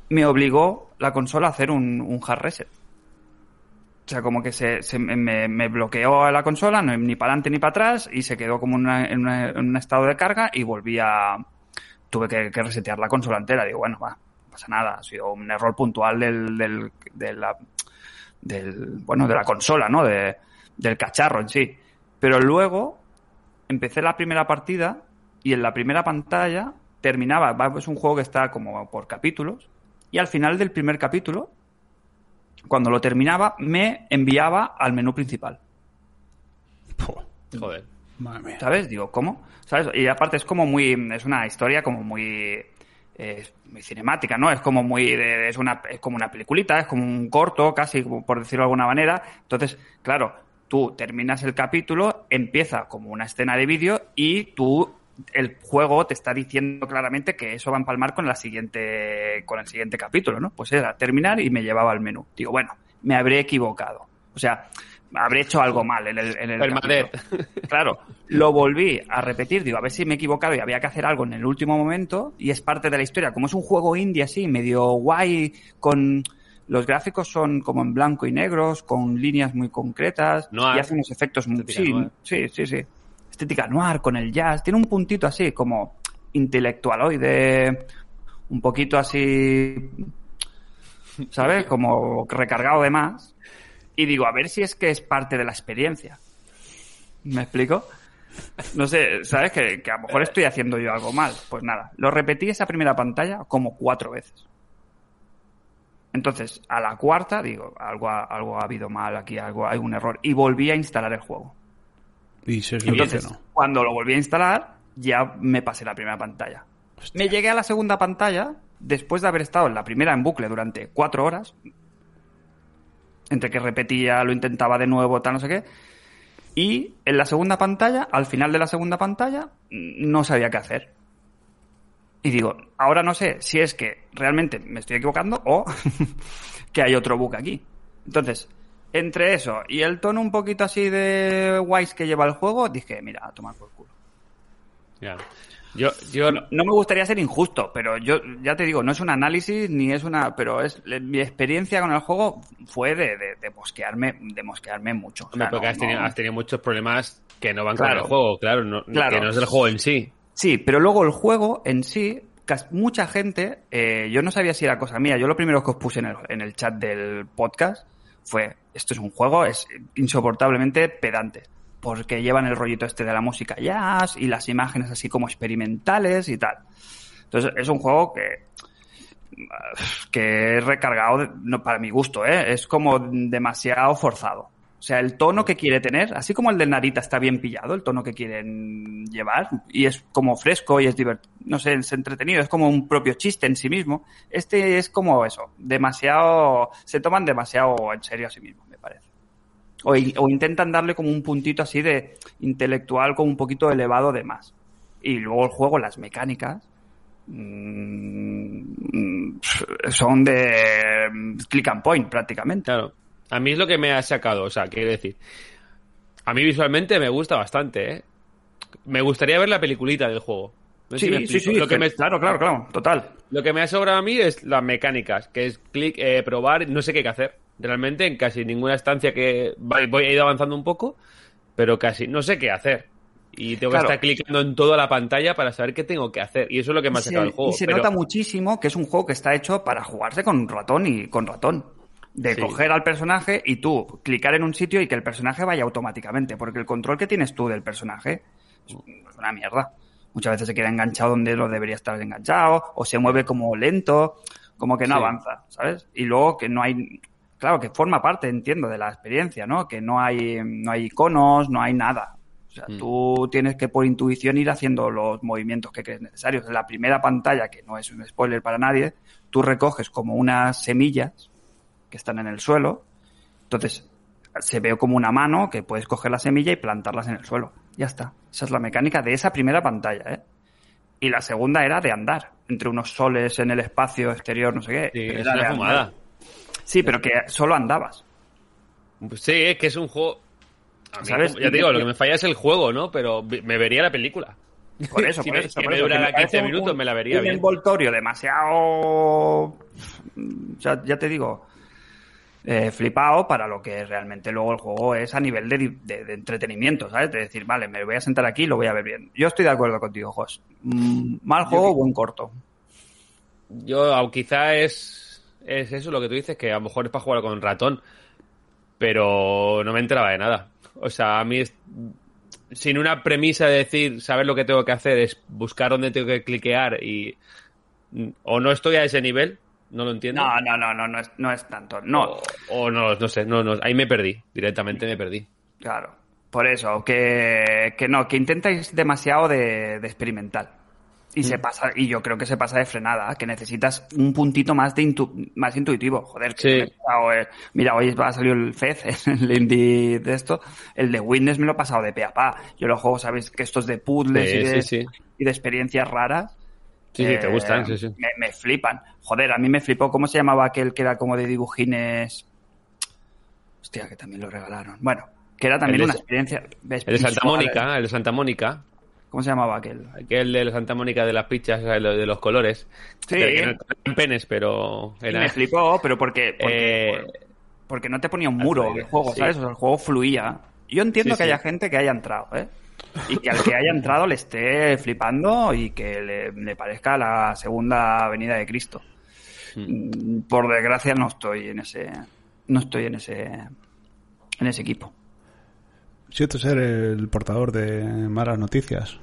me obligó la consola a hacer un, hard reset. O sea, como que se, me, bloqueó la consola, ni para adelante ni para atrás, y se quedó como en, un estado de carga y volví a... Tuve que, resetear la consola entera. Digo, bueno, va, no pasa nada. Ha sido un error puntual del, de la, del, bueno, de la consola, ¿no? De, del cacharro en sí. Pero luego empecé la primera partida y en la primera pantalla terminaba, va, es un juego que está como por capítulos, y al final del primer capítulo, cuando lo terminaba, me enviaba al menú principal. Puh, Joder. madre mía. ¿Sabes? Digo, ¿cómo? ¿Sabes? Y aparte es como muy, es una historia como muy, eh, muy cinemática, ¿no? Es como muy, de- es una, es como una peliculita, es como un corto, casi, por decirlo de alguna manera. Entonces, claro, tú terminas el capítulo, empieza como una escena de vídeo y tú, el juego te está diciendo claramente que eso va a empalmar con la siguiente, con el siguiente capítulo, ¿no? Pues era terminar y me llevaba al menú. Digo, bueno, me habré equivocado. O sea, habré hecho algo mal en el, en el. Claro, lo volví a repetir, digo, a ver si me he equivocado y había que hacer algo en el último momento y es parte de la historia. Como es un juego indie así, medio guay, con los gráficos son como en blanco y negros, con líneas muy concretas Noir. y hace unos efectos muy... Sí, noir. sí, sí, sí. Estética noir con el jazz. Tiene un puntito así como intelectualoide, un poquito así, ¿sabes? Como recargado de más. Y digo, a ver si es que es parte de la experiencia. ¿Me explico? No sé, ¿sabes? Que, que a lo mejor estoy haciendo yo algo mal. Pues nada, lo repetí esa primera pantalla como cuatro veces. Entonces, a la cuarta, digo, algo ha, algo ha habido mal aquí, algo, hay un error. Y volví a instalar el juego. Y se Entonces, no. cuando lo volví a instalar, ya me pasé la primera pantalla. Me llegué a la segunda pantalla después de haber estado en la primera en bucle durante cuatro horas. Entre que repetía, lo intentaba de nuevo, tal, no sé qué. Y en la segunda pantalla, al final de la segunda pantalla, no sabía qué hacer. Y digo, ahora no sé si es que realmente me estoy equivocando o que hay otro bug aquí. Entonces, entre eso y el tono un poquito así de guays que lleva el juego, dije, mira, a tomar por culo. Ya. Yo, yo No, no me gustaría ser injusto, pero yo ya te digo, no es un análisis ni es una, pero es mi experiencia con el juego fue de, de, de mosquearme, de mosquearme mucho. O sea, Hombre, porque no- has, tenido, no- has tenido muchos problemas que no van Claro. con el juego, claro, no- Claro. que no es del juego en sí. Sí, pero luego el juego en sí, mucha gente, eh, yo no sabía si era cosa mía. Yo lo primero que os puse en el, en el chat del podcast fue, esto es un juego, es insoportablemente pedante. Porque llevan el rollito este de la música jazz y las imágenes así como experimentales y tal. Entonces es un juego que que recargado, no, para mi gusto, ¿eh? es como demasiado forzado. O sea, el tono que quiere tener, así como el del Narita está bien pillado, el tono que quieren llevar, y es como fresco y es divertido, no sé, es entretenido, es como un propio chiste en sí mismo. Este es como eso, demasiado, se toman demasiado en serio a sí mismo, me parece. O, intentan darle como un puntito así de intelectual, como un poquito elevado de más. Y luego el juego, las mecánicas, mm, son de mm, click and point prácticamente. Claro. A mí es lo que me ha sacado, o sea, quiero decir. A mí visualmente me gusta bastante, ¿eh? Me gustaría ver la peliculita del juego. No si Sí, sí, sí, Lo que me, claro, claro, claro, total. lo que me ha sobrado a mí es las mecánicas, que es clic, eh, probar, no sé qué hacer. Realmente en casi ninguna estancia que voy, a ir avanzando un poco, pero casi no sé qué hacer. Y tengo Claro. que estar clicando en toda la pantalla para saber qué tengo que hacer. Y eso es lo que me ha Y se, sacado el juego. y se pero- nota muchísimo que es un juego que está hecho para jugarse con ratón y con ratón. De Sí. coger al personaje y tú clicar en un sitio y que el personaje vaya automáticamente. Porque el control que tienes tú del personaje es una mierda. Muchas veces se queda enganchado donde no debería estar enganchado, o se mueve como lento, como que no Sí. avanza, ¿sabes? Y luego que no hay. Claro, que forma parte, entiendo, de la experiencia, ¿no? Que no hay, no hay iconos, no hay nada. O sea, Mm. tú tienes que por intuición ir haciendo los movimientos que crees necesarios. En la primera pantalla, que no es un spoiler para nadie, tú recoges como unas semillas que están en el suelo. Entonces, se ve como una mano que puedes coger la semilla y plantarlas en el suelo. Ya está. Esa es la mecánica de esa primera pantalla, ¿eh? Y la segunda era de andar, entre unos soles en el espacio exterior, no sé qué. Sí, Pero es era de una andar. fumada. Sí, pero que solo andabas. Pues Sí, es que es un juego. A mí, ¿Sabes? como- ya te digo, lo que me falla es el juego, ¿no? Pero me vería la película. Por eso, Si por me- eso. si me eso, durara que me parece 15 un- minutos, me la vería un bien. envoltorio demasiado. Ya te digo. Eh, flipado para lo que realmente luego el juego es a nivel de, di- de- de entretenimiento, ¿sabes? De decir, vale, me voy a sentar aquí y lo voy a ver bien. Yo estoy de acuerdo contigo, Jos. Mm, mal juego, buen corto. Yo, quizá es, es eso lo que tú dices, que a lo mejor es para jugar con ratón, pero no me enteraba de nada. O sea, a mí es, sin una premisa de decir, saber lo que tengo que hacer, es buscar dónde tengo que cliquear y o no estoy a ese nivel, no lo entiendo. No, no, no, no, no es, no es tanto. No, O, o no, no sé, no, no, ahí me perdí, directamente me perdí. Claro. Por eso, que, que no, que intentáis demasiado de, de experimental. Y Mm. se pasa, y yo creo que se pasa de frenada, que necesitas un puntito más de intu- más intuitivo. Joder, que Sí. pasado, eh, mira, hoy ha salido el FEZ, el indie de esto, el de Witness me lo he pasado de pe a pa. Yo los juegos, sabéis que estos de puzzles Sí, y, de, sí, sí. y de experiencias raras. Sí, sí, te eh, gustan, sí, sí. Me, me flipan. Joder, a mí me flipó, ¿cómo se llamaba aquel que era como de dibujines? Hostia, que también lo regalaron. Bueno, que era también El una experiencia. El de Santa Mónica, el de Santa Mónica, ¿Cómo se llamaba aquel? aquel de Santa Mónica de las lo de los colores. Sí. No eran penes, pero Y me flipó, pero porque, porque, Eh, porque no te ponía un muro el juego, ¿sabes? O sea, el juego fluía. Yo entiendo Sí, que haya gente que haya entrado, ¿eh? Y que al que haya entrado le esté flipando y que le, le parezca la segunda venida de Cristo. Mm, Por desgracia no estoy en ese, no estoy en ese, en ese equipo. Siento ser el portador de malas noticias,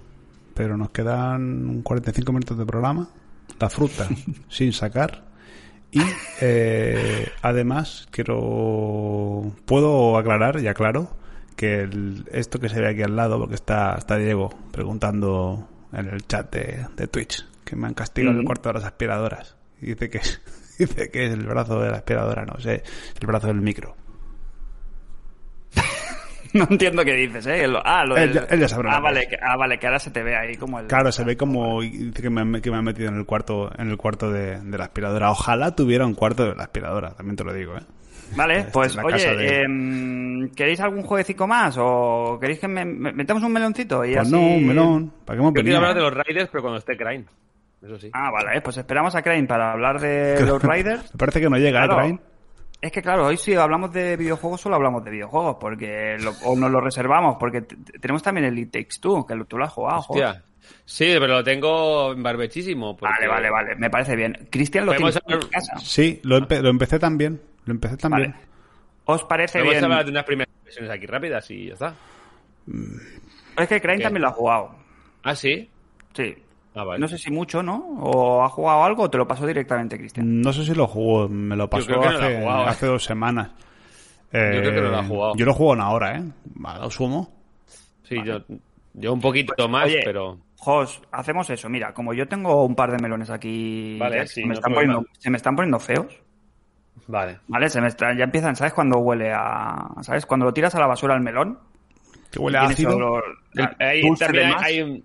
pero nos quedan 45 minutos de programa, la fruta sin sacar y eh, además quiero puedo aclarar y aclaro que el- esto que se ve aquí al lado porque está está Diego preguntando en el chat de, de Twitch que me han castigado el cuarto de las aspiradoras y dice que es, dice que es el brazo de la aspiradora no sé el brazo del micro No entiendo qué dices, ¿eh? Lo- ah, lo del- él ya sabrá ah, vale, que, ah, vale, que ahora se te ve ahí como el... Claro, se ve como dice que me, que me han metido en el cuarto en el cuarto de, de la aspiradora. Ojalá tuviera un cuarto de la aspiradora, también te lo digo, ¿eh? Vale, Esta pues oye, de- em, ¿queréis algún jueguecito más o queréis que me, me- metamos un meloncito? Y Pues así... no, un melón. ¿Para qué hemos Yo quiero hablar de los Raiders, pero cuando esté Crane. Eso sí. Ah, vale, eh, pues esperamos a Crane para hablar de los Riders. Me parece que no llega, Claro. ¿eh, Train? Es que claro, hoy si hablamos de videojuegos solo hablamos de videojuegos, porque lo- o nos lo reservamos, porque tenemos también el It Takes Two, que lo- tú lo has jugado. joder. Hostia. Sí, pero lo tengo barbechísimo. porque- Vale, vale, vale, me parece bien. Cristian lo tiene Podemos en hablar- casa. Sí, lo, empe- lo empecé también. Lo empecé también. Vale. ¿Os parece Vamos bien? a hablar de unas primeras impresiones aquí rápidas y ya está. Es que Crane también lo ha jugado. Ah, sí. Sí. Ah, vale. No sé si mucho, ¿no? ¿O ha jugado algo o te lo pasó directamente, Cristian? No sé si lo jugó, me lo pasó lo hace, ¿eh? dos semanas. creo que no lo ha Eh, jugado. Yo lo juego en ahora, ¿eh? A lo sumo. Sí, yo, yo un poquito más, Oye, pero. Jos, hacemos eso. Mira, como yo tengo un par de melones aquí Vale, sí, me no están poniendo, se me están poniendo feos, Vale. ¿vale? Se me están- ya empiezan, ¿sabes? Cuando huele a... ¿Sabes? Cuando lo tiras a la basura al melón. Que huele a ácido. olor El- dulce también hay, hay un-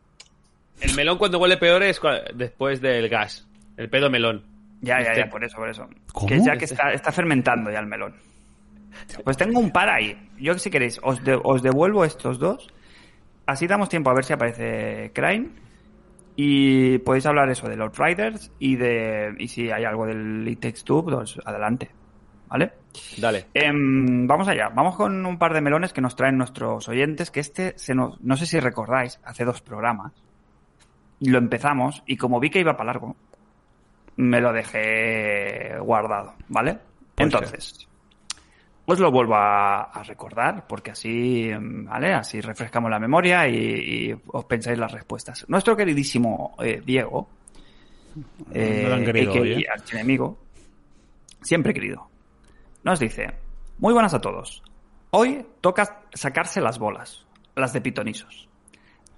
El melón cuando huele peor es después del gas. El pedo melón. Ya, ya, Este- ya, por eso, por eso. ¿Cómo? Que ya que está, está fermentando ya el melón. Pues tengo un par ahí. Yo, si queréis, os, de- os devuelvo estos dos. Así damos tiempo a ver si aparece Crane. Y podéis hablar eso de los Riders y de y si hay algo del It Takes Two, pues adelante. ¿Vale? Dale. Em, vamos allá. Vamos con un par de melones que nos traen nuestros oyentes, que este, se nos, no sé si recordáis, hace dos programas. Lo empezamos y como vi que iba para largo, me lo dejé guardado, ¿vale? Entonces, os lo vuelvo a, a recordar porque así, mm, ¿vale? Así refrescamos la memoria y, y os pensáis las respuestas. Nuestro queridísimo eh, Diego, eh, No querido ¿eh? archienemigo, siempre querido, nos dice, muy buenas a todos. Hoy toca sacarse las bolas, las de pitonisos.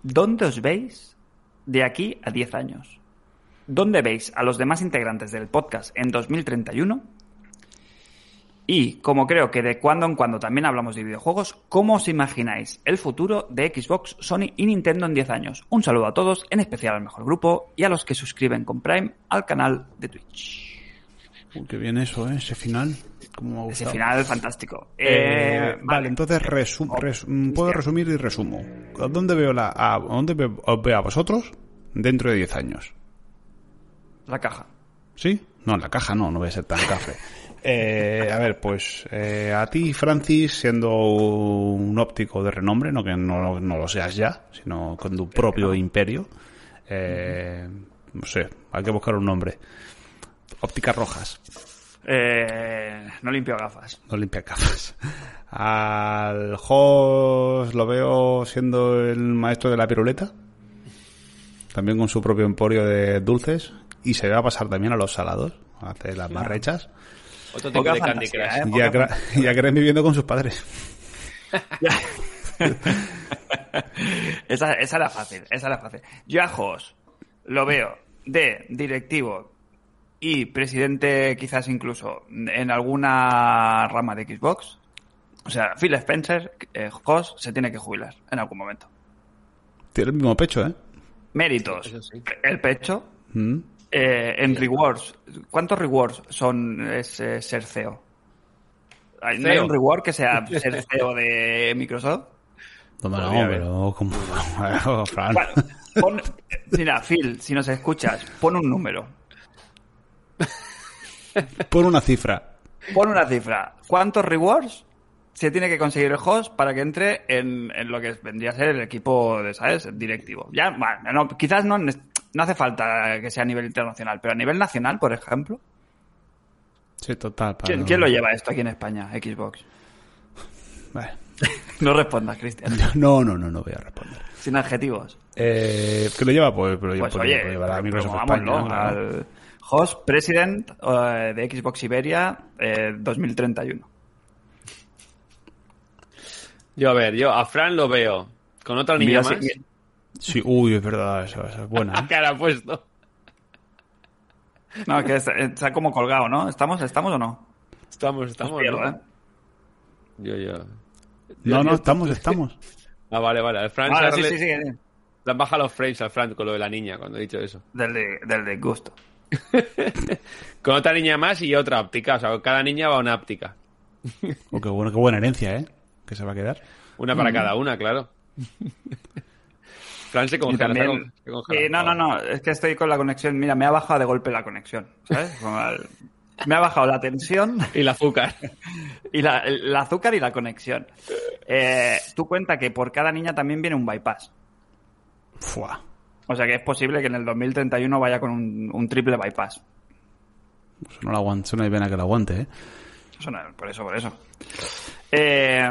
¿Dónde os veis de aquí a 10 años? ¿Dónde veis a los demás integrantes del podcast en 2031? Y, como creo que de cuando en cuando también hablamos de videojuegos, ¿cómo os imagináis el futuro de Xbox, Sony y Nintendo en 10 años? Un saludo a todos, en especial al mejor grupo y a los que suscriben con Prime al canal de Twitch. Uy, qué bien eso, ¿eh? Ese final. Me ha Ese final fantástico. Eh, Eh, vale, entonces Oh, mm, puedo resumir y resumo. ¿A ¿Dónde veo la, a, dónde ve- os veo a vosotros dentro de 10 años? La caja. ¿Sí? No, en la caja no, no voy a ser tan cafre. Eh, a ver, pues eh, a ti, Francis, siendo un óptico de renombre, no que no, no lo seas ya, sino con tu propio imperio, eh, no sé, hay que buscar un nombre. Ópticas rojas, Eh, no limpio gafas. no limpia gafas. Al host lo veo siendo el maestro de la piruleta, también con su propio emporio de dulces, y se va a pasar también a los salados, a hacer las marrechas. Otro tipo Poca de Candy fantasía, Crush. ¿eh? Y a, Poca Gra- y a Grem viviendo con sus padres. esa, esa era fácil, esa era fácil. Yo a Jos lo veo de directivo y presidente quizás incluso en alguna rama de Xbox. O sea, Phil Spencer, eh, Jos se tiene que jubilar en algún momento. Tiene el mismo pecho, ¿eh? Méritos. Sí. El pecho. Mm. Eh, en rewards. ¿Cuántos rewards son es, eh, ser CEO? ¿Hay- ¿No hay CEO. un reward que sea ser CEO de Microsoft? No, no, pero como... Bueno, pon- mira, Phil, si nos escuchas, pon un número. Pon una cifra. Pon una cifra. ¿Cuántos rewards se tiene que conseguir el host para que entre en, en lo que vendría a ser el equipo de, ¿sabes? Directivo. Ya, bueno, no, quizás no, no hace falta que sea a nivel internacional, pero a nivel nacional, por ejemplo. Sí, total. para ¿Quién, no- quién lo lleva esto aquí en España? Xbox. Vale. No respondas, Cristian. No, no, no, no voy a responder. Sin adjetivos. Eh, ¿Qué lo lleva? Pues, pero Pues pues, oye, lo llevará a Microsoft España. claro. al host president eh, de Xbox Iberia eh, 2031. Yo, a ver, yo a Fran lo veo con otra niña Mira, más. si- Sí, uy, es verdad, esa, esa es buena. ¿Qué ¿eh? cara ha puesto? No, que está, está como colgado, ¿no? ¿Estamos, estamos o no? Estamos, estamos. Pierdo, ¿no? ¿eh? Yo, yo. No, no, estamos, estamos. Ah, vale, vale. Al Fran Vale, sí, sí, sí, sí. le han bajado los frames al Fran con lo de la niña cuando he dicho eso. Del de, del de gusto. Con otra niña más y otra óptica. O sea, cada niña va a una óptica. Oh, qué, bueno, qué buena herencia, ¿eh? Que se va a quedar. Una para cada una, claro. Fran se Y congela. también, con- se congela. Sí, no, no, no, es que estoy con la conexión. Mira, me ha bajado de golpe la conexión, ¿sabes? Me ha bajado la tensión Y el azúcar. y la, el azúcar y la conexión. Eh, tú cuenta que por cada niña también viene un bypass. Fua. O sea que es posible que en el 2031 vaya con un, un triple bypass. Eso no, lo aguante, eso no hay pena que lo aguante, ¿eh? Eso no, por eso, por eso. Eh,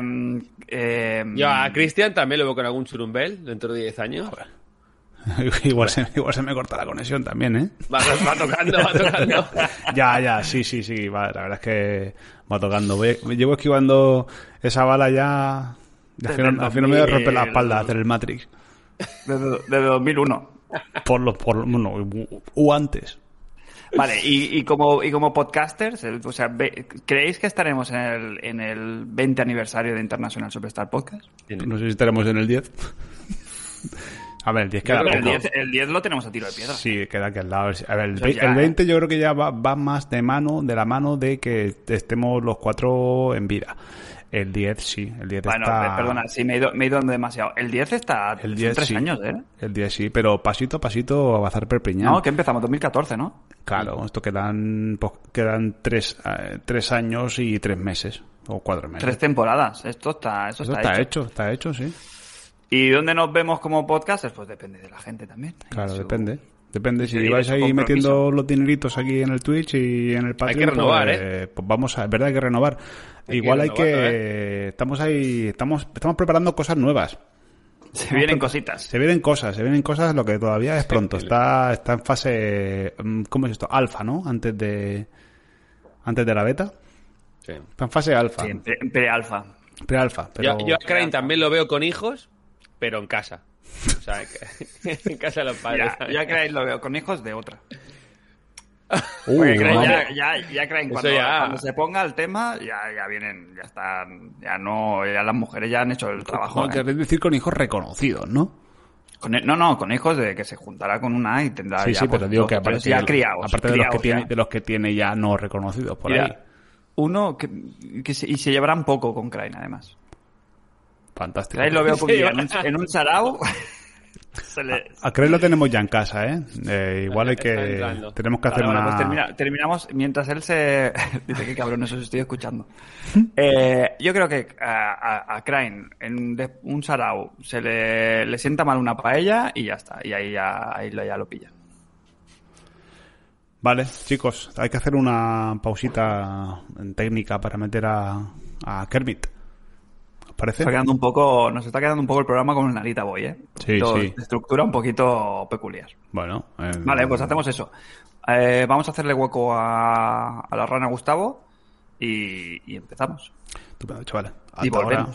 eh, Yo a Cristian también lo veo con algún churumbel dentro de 10 años. igual, se, igual se me corta la conexión también, ¿eh? Va, va tocando, va tocando. Ya, ya, sí, sí, sí, va, la verdad es que va tocando. Voy- llevo esquivando esa bala ya... Al final, el al final me voy a romper la 2000. espalda a hacer el Matrix. desde, desde 2001. Por los, por, bueno, u- u antes. Vale, y, y como, y como podcasters, el- o sea, ve- ¿creéis que estaremos en el, en el 20 aniversario de International Superstar Podcast? No sé si estaremos en el 10. A ver, el 10 queda El poco. 10, el 10 lo tenemos a tiro de piedra. Sí, queda aquí al lado. A ver, el, ve- ya, el ¿eh? 20 yo creo que ya va, va más de mano, de la mano de que estemos los cuatro en vida. El 10 sí, el 10 Bueno, está... pe- perdona, sí, me he, ido, me he ido demasiado. El 10 está... El son 10 tres sí. años, ¿eh? El 10 sí, pero pasito a pasito va a hacer perpiñán. No, que empezamos 2014, ¿no? Claro, esto quedan, pues, quedan tres, eh, tres años y tres meses, o cuatro meses. Tres temporadas. Esto está, esto Eso está, está hecho. hecho, está hecho, sí. ¿Y dónde nos vemos como podcasters? Pues depende de la gente también. Claro, Su- depende. Depende, si vais ahí compromiso. metiendo los dineritos aquí en el Twitch y en el Patreon, que renovar, pues, ¿eh? pues vamos a, es verdad hay que renovar. Hay que Igual hay que, estamos ahí, estamos, estamos preparando cosas nuevas. Se vienen cositas. Se vienen cosas, se vienen cosas, lo que todavía es pronto. Está, está en fase, mm, ¿cómo es esto? Alfa, ¿no? Antes de, antes de la beta. Sí. Está en fase alfa. Sí, pre-alfa. Pre-alfa, pero... Yo, yo a Crane también lo veo con hijos, pero en casa. O sea, que- en casa de los padres. Ya, ya Crane lo veo con hijos de otra. Uh, Porque ya, ya, Eso cuando, ya. cuando se ponga el tema, ya, ya vienen, ya están, ya no, ya las mujeres ya han hecho el trabajo. No, ¿eh? querés decir con hijos reconocidos, ¿no? Con e- no, no, con hijos de que se juntará con una y tendrá Sí, ya, sí, pues, pero digo dos que aparte, ya de, criados, aparte de, los que tiene, ya. de los que tiene ya no reconocidos por ahí. Uno que, que se, y se llevarán poco con Crane, además. Fantástico. Crane lo veo Sí, poquillo. En un, en un sarao. se le, A Crane lo tenemos ya en casa, ¿eh? Eh, igual hay que... entrando. Tenemos que hacer una... pues termina- terminamos mientras él se dice que cabrón eso estoy escuchando Eh, yo creo que a, a, a Crane en un sarao se le, le sienta mal una paella y ya está y ahí ya, ahí lo- ya lo pillan Vale, chicos, hay que hacer una pausita en técnica para meter a, a Kermit. ¿Os parece? está quedando un poco nos está quedando un poco el programa con Narita Boy eh Sí, sí. estructura un poquito peculiar Bueno. eh, vale pues hacemos eso Eh, vamos a hacerle hueco a, a la rana Gustavo y, y empezamos Estupendo, chavales. y Hasta ahora.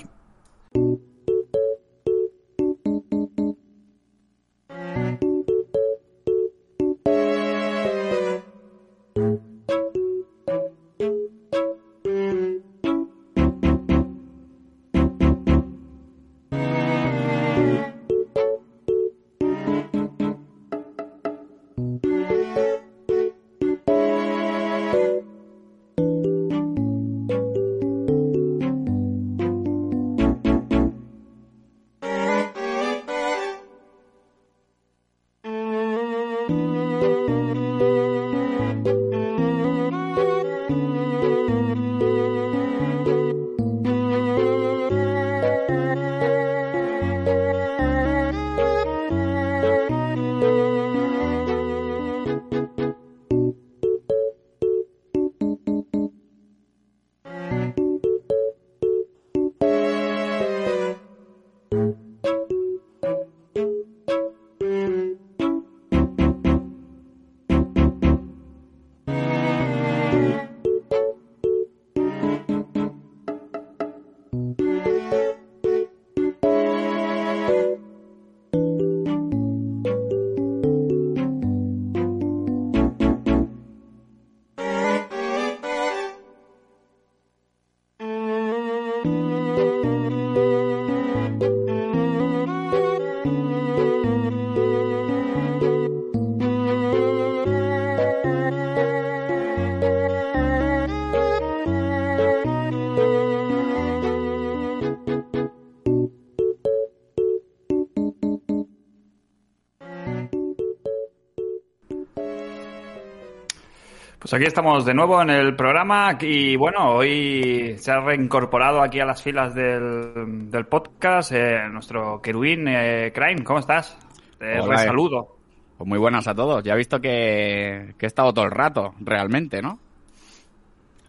Pues aquí estamos de nuevo en el programa y bueno, hoy se ha reincorporado aquí a las filas del, del podcast eh, nuestro querubín eh, Crane. ¿Cómo estás? Te Hola, eh. resaludo. Pues muy buenas a todos. Ya he visto que, que he estado todo el rato, realmente, ¿no?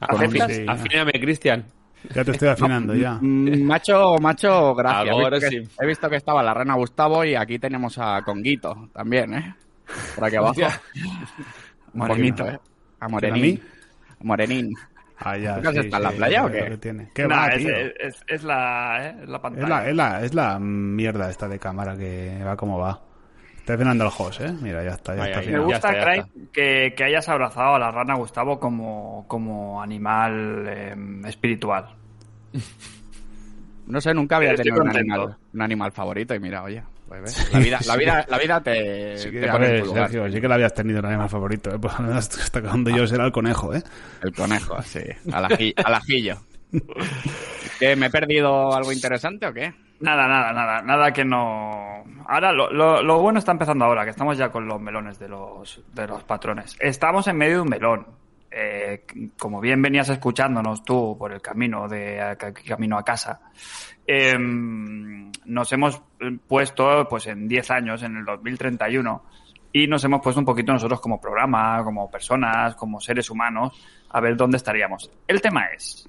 ¿Aceptas? Sí. Afíname, Cristian. Ya te estoy afinando, ya. Macho, macho, gracias. Ahora he, visto que, sí. he visto que estaba la rana Gustavo y aquí tenemos a Conguito también, ¿eh? Por aquí abajo. Poquito, ¿eh? A ¿A Morenín. A Morenín. Ah, ya, ¿Tú sí, en la sí, playa o qué? que tiene. ¿Qué Nah, va, es, es- es la, eh, es la pantalla. Es la, es, la, es la mierda esta de cámara que va como va. Está afinando el host, ¿eh? Mira, ya está, ya Ay, está ay, Me. Ya gusta, está, ya Crane, que, que hayas abrazado a la rana Gustavo como, como animal eh, espiritual. No sé, nunca había Estoy tenido un animal, un animal favorito y mira, oye, pues ves, la vida, la vida, la vida te, Sí que, a pone en ver, tu lugar. Sergio, sí que la habías tenido el animal favorito, ¿eh? Pues al menos hasta cuando yo será el conejo, ¿eh? El conejo, sí, al, aji- al ajillo. ¿Que ¿Me he perdido algo interesante o qué? Nada, nada, nada, nada que no. Ahora, lo, lo, lo bueno está empezando ahora, que estamos ya con los melones de los, de los patrones. Estamos en medio de un melón. Eh, como bien venías escuchándonos tú por el camino de a- camino a casa, eh, nos hemos puesto pues en 10 años, en el 2031, y nos hemos puesto un poquito nosotros como programa, como personas, como seres humanos, a ver dónde estaríamos. El tema es,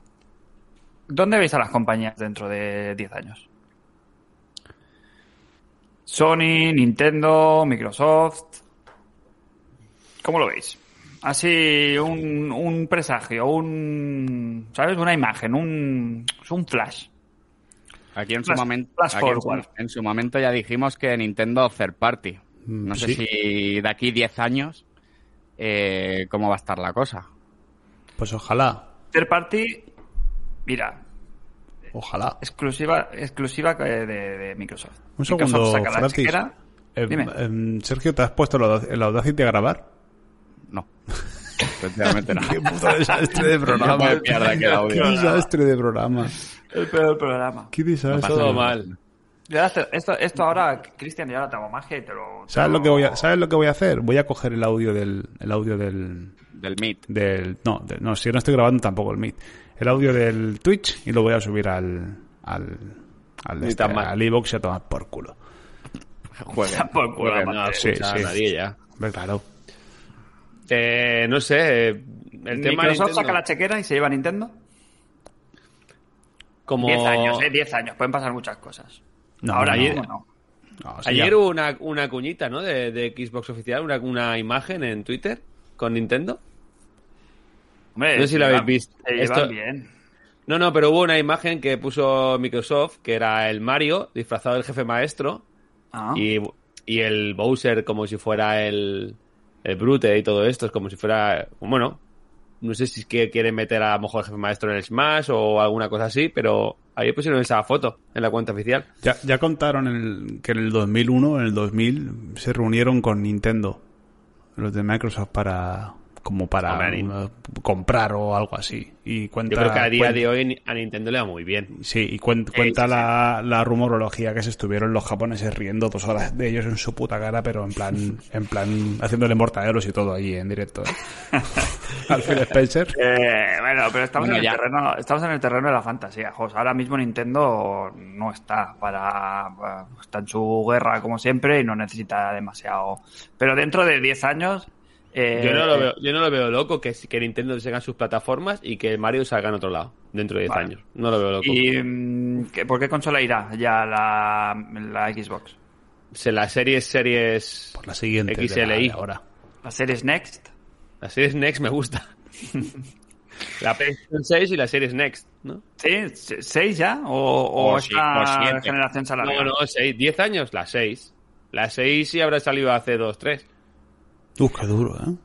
¿dónde veis a las compañías dentro de 10 años? Sony, Nintendo, Microsoft. ¿Cómo lo veis? Así, un, un presagio, un. ¿Sabes? Una imagen, un. un flash. Aquí en su, Flash- momento, flash aquí en, su, forward. en su momento ya dijimos que Nintendo third party. Mm, No sé si de aquí 10 años eh, cómo va a estar la cosa. Pues ojalá, Third party, mira, ojalá. exclusiva, exclusiva de, de Microsoft. Un Microsoft segundo, saca la. Eh, Dime. em, Sergio, ¿te has puesto el Audacity a grabar? No. Efectivamente no. Qué puto desastre de No programa. puede mierda que el Qué audio. desastre de programa. El peor programa. Qué desastre. pasa Todo mal. Esto, esto ahora, Cristian, ya ahora te hago magia y te lo. te ¿Sabes lo que voy a, ¿Sabes lo que voy a hacer? Voy a coger el audio del, el audio del, Del Meet. del, no, de- no, si no estoy grabando tampoco el Meet, el audio del Twitch y lo voy a subir al, al, al, este, al iVoox y a tomar por culo. Jueguen. Por culo, no aparte. sí, escucha a sí. nadie ya. Claro. Eh, no sé, eh, el tema Microsoft Nintendo, saca la chequera y se lleva a Nintendo. como 10 años, ¿eh? 10 años. Pueden pasar muchas cosas. No, Ahora no, mismo no. Ayer ya. hubo una, una cuñita, ¿no? De, de Xbox oficial, una, una imagen en Twitter con Nintendo. Hombre, No sé si lo habéis visto. Se Esto- bien. No, no, pero hubo una imagen que puso Microsoft, que era el Mario disfrazado del jefe maestro Ah. y, y el Bowser como si fuera el, el Brute y todo esto, es como si fuera, bueno, no sé si es que quieren meter a lo mejor el jefe maestro en el Smash o alguna cosa así, pero ahí pusieron esa foto en la cuenta oficial. Ya, ya contaron el- que en el 2001, en el 2000, se reunieron con Nintendo, los de Microsoft, para como para Hombre, comprar o algo así. Y cuenta, Yo creo que a día de hoy a Nintendo le va muy bien. Sí, y cuen- cuenta La, la rumorología que se estuvieron los japoneses riendo dos horas de ellos en su puta cara, pero en plan, en plan haciéndole mortaderos y todo ahí en directo. ¿eh? Al Phil Spencer. Eh, bueno, pero estamos, Bueno, en el terreno, estamos en el terreno de la fantasía. Jos. Ahora mismo Nintendo no está para. Está en su guerra como siempre y no necesita demasiado. Pero dentro de 10 años. Eh, Yo no lo veo, yo no lo veo loco que, que Nintendo salga en sus plataformas y que Mario salga en otro lado dentro de 10 Vale. años. No lo veo loco. ¿Y mm, qué- por qué consola irá ya la, la Xbox? Se la series series Por la siguiente. de la- XLI. de ahora. ¿La Series Next? La series Next me gusta. la PlayStation 6 y la series Next, ¿no? ¿Sí? ¿6 ya? ¿O, o O sí, esta o siete. generación se alarga? No, no, 6, 10 años, la 6. La 6 sí habrá salido hace 2, 3. Uf, qué duro, ¿eh?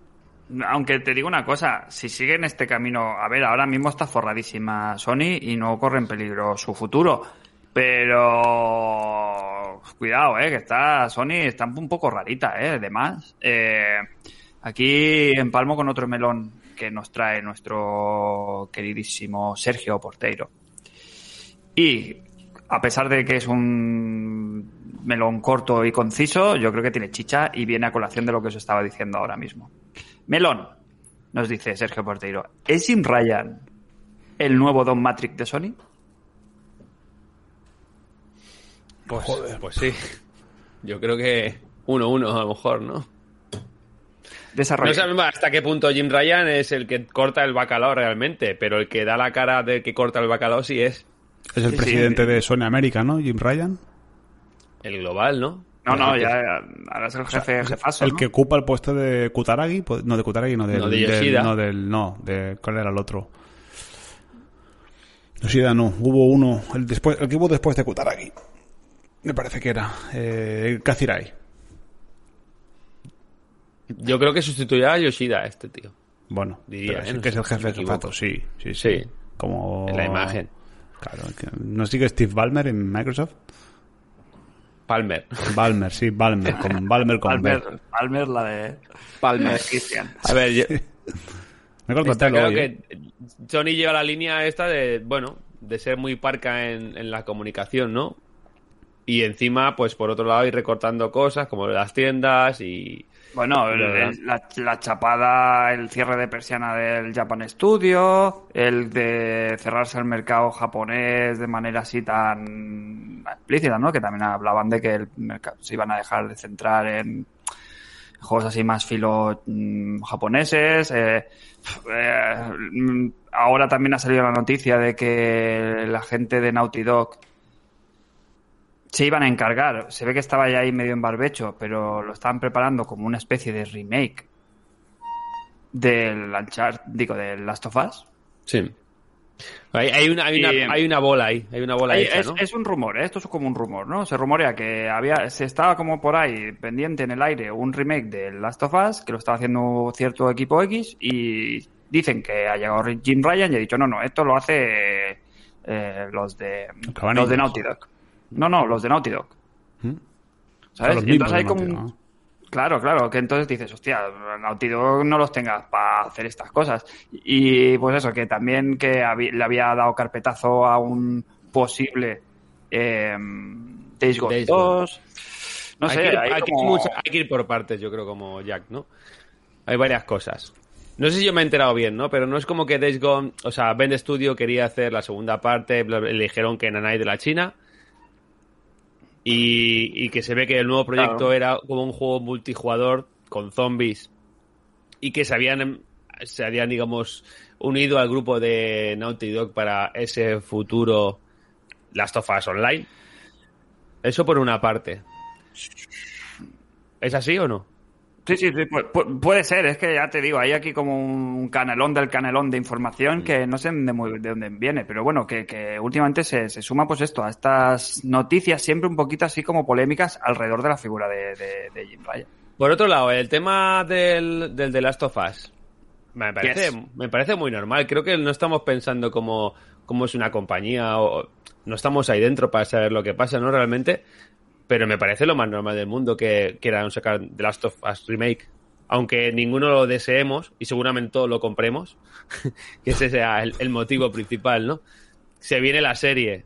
Aunque te digo una cosa, si siguen este camino, a ver, ahora mismo está forradísima Sony y no corre en peligro su futuro. Pero cuidado, eh, que está Sony está un poco rarita, eh, además. Eh, aquí empalmo con otro melón que nos trae nuestro queridísimo Sergio Porteiro. Y a pesar de que es un melón corto y conciso, yo creo que tiene chicha y viene a colación de lo que os estaba diciendo ahora mismo. Melón, nos dice Sergio Porteiro, ¿es Jim Ryan el nuevo Don Matrix de Sony? Pues, pues sí. Yo creo que 1-1 a lo mejor, ¿no? Desarrollo. No sabemos hasta qué punto Jim Ryan es el que corta el bacalao realmente, pero el que da la cara de que corta el bacalao sí es Es el Sí, presidente sí. de Sony América, ¿no? Jim Ryan. El global, ¿no? no, no, ya ahora es el jefe, jefazo, el ¿no? que ocupa el puesto de Kutaragi, pues- no de Kutaragi, no del, No, de del- Yoshida. no del, no, de cuál era el otro. Yoshida no, hubo uno, el después, el que hubo después de Kutaragi. Me parece que era eh, Kazirai. Yo creo que sustituirá a Yoshida este tío. Bueno, Diría, pero sí ¿eh? No que es el jefe de jefato, sí, sí, sí. Sí. Como En la imagen. Claro, ¿no sigue Steve Ballmer en Microsoft? Palmer. Ballmer, sí, Ballmer, con Ballmer con B. Palmer, Palmer, la de Palmer. Christian. A ver, yo, Me corto Está claro hoy, ¿eh? que Sony lleva la línea esta de, bueno, de ser muy parca en, en la comunicación, ¿no? Y encima, pues por otro lado, ir recortando cosas como las tiendas y... Bueno, el- la, la chapada, el cierre de persiana del Japan Studio, el de cerrarse el mercado japonés de manera así tan explícita, ¿no? Que también hablaban de que el mercado se iban a dejar de centrar en juegos así más filo mm, japoneses. eh, eh, mm, ahora también ha salido la noticia de que la gente de Naughty Dog se iban a encargar. Se ve que estaba ya ahí medio en barbecho, pero lo estaban preparando como una especie de remake del Uncharted, digo, del Last of Us. Sí. Hay, hay una, hay, una, Y- hay una bola ahí, hay una bola Ahí es, ¿no? es un rumor, ¿eh? esto es como un rumor, ¿no? Se rumorea que había, se estaba como por ahí pendiente en el aire un remake del Last of Us, que lo estaba haciendo cierto equipo X, y dicen que ha llegado Jim Ryan y ha dicho, no, no, esto lo hace eh, los de los de Naughty Dog. No, no, los de Naughty Dog. ¿Mm? ¿Sabes? Son los Y entonces hay como un-. Claro, claro, que entonces dices, hostia, Naughty Dog no los tengas para hacer estas cosas. Y pues eso, que también que le había dado carpetazo a un posible eh, Days Gone Days Gone. 2. No hay, sé, que ir, hay hay que ir como- mucho- hay que ir por partes, yo creo, como Jack, ¿no? Hay varias cosas. No sé si yo me he enterado bien, ¿no? Pero no es como que Days Gone, o sea, Bend Studio quería hacer la segunda parte, le dijeron que Nanai de la China. Y, y que se ve que el nuevo proyecto Claro. era como un juego multijugador con zombies. Y que se habían, se habían, digamos, unido al grupo de Naughty Dog para ese futuro Last of Us Online. Eso por una parte. ¿Es así o no? Sí, sí, sí, pu- pu- puede ser, es que ya te digo, hay aquí como un canelón del canelón de información que no sé de, muy- de dónde viene, pero bueno, que, que últimamente se, se suma pues esto, a estas noticias siempre un poquito así como polémicas alrededor de la figura de, de, de Jim Ryan. Por otro lado, el tema del, del The Last of Us. Me parece, Yes. me parece muy normal. Creo que no estamos pensando como, como es una compañía o no estamos ahí dentro para saber lo que pasa, ¿no? Realmente. Pero me parece lo más normal del mundo que quieran sacar The Last of Us Remake. Aunque ninguno lo deseemos y seguramente todos lo compremos. que ese sea el, el motivo principal, ¿no? Se viene la serie.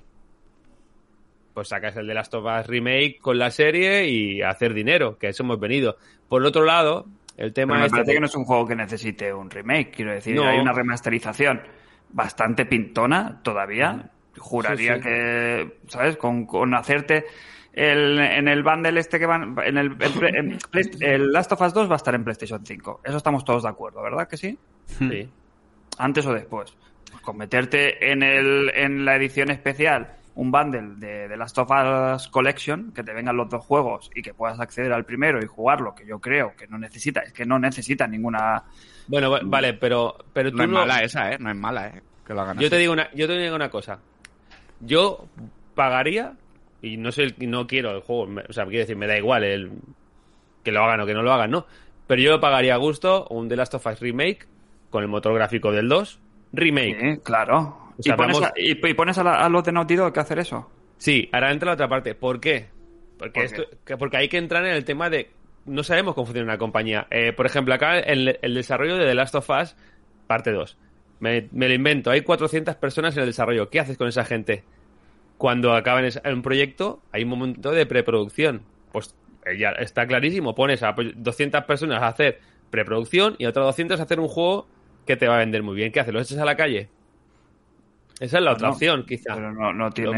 Pues sacas el de Last of Us Remake con la serie y hacer dinero, que a eso hemos venido. Por otro lado, el tema Pero me este parece que no es un juego que necesite un remake, quiero decir, No. hay una remasterización bastante pintona todavía. Juraría Sí, sí. que, ¿sabes? Con, con hacerte el, en el bundle este que van, en el, el en Last of Us 2 va a estar en PlayStation 5. Eso estamos todos de acuerdo, ¿verdad que sí? Sí. Antes o después. Pues con meterte en, el, en la edición especial un bundle de, de Last of Us Collection, que te vengan los dos juegos y que puedas acceder al primero y jugarlo, que yo creo que no necesita, es que no necesita ninguna Bueno, va- vale, pero, pero tú No es no- mala esa, ¿eh? No es mala, ¿eh? Que lo hagan yo así. te digo una, yo te digo una cosa. Yo pagaría y no sé, no quiero el juego, o sea, quiero decir, me da igual el que lo hagan o que no lo hagan, ¿no? Pero yo pagaría a gusto un The Last of Us remake con el motor gráfico del 2, remake. Sí, claro. O sea, ¿Y, pones vamos- a, y, y pones a, la- a los de Naughty Dog que hacer eso? Sí, ahora entra la otra parte. ¿Por qué? Porque, ¿Por esto, que- porque hay que entrar en el tema de. No sabemos cómo funciona una compañía. Eh, por ejemplo, acá el, el desarrollo de The Last of Us, parte 2. Me, me lo invento. Hay 400 personas en el desarrollo. ¿Qué haces con esa gente? Cuando acaban un proyecto, hay un momento de preproducción. Pues eh, ya está clarísimo. Pones a pues, 200 personas a hacer preproducción y a otras 200 a hacer un juego que te va a vender muy bien. ¿Qué haces? ¿Lo echas a la calle? Esa es la otra No, opción, quizá. Pero no, no tiene...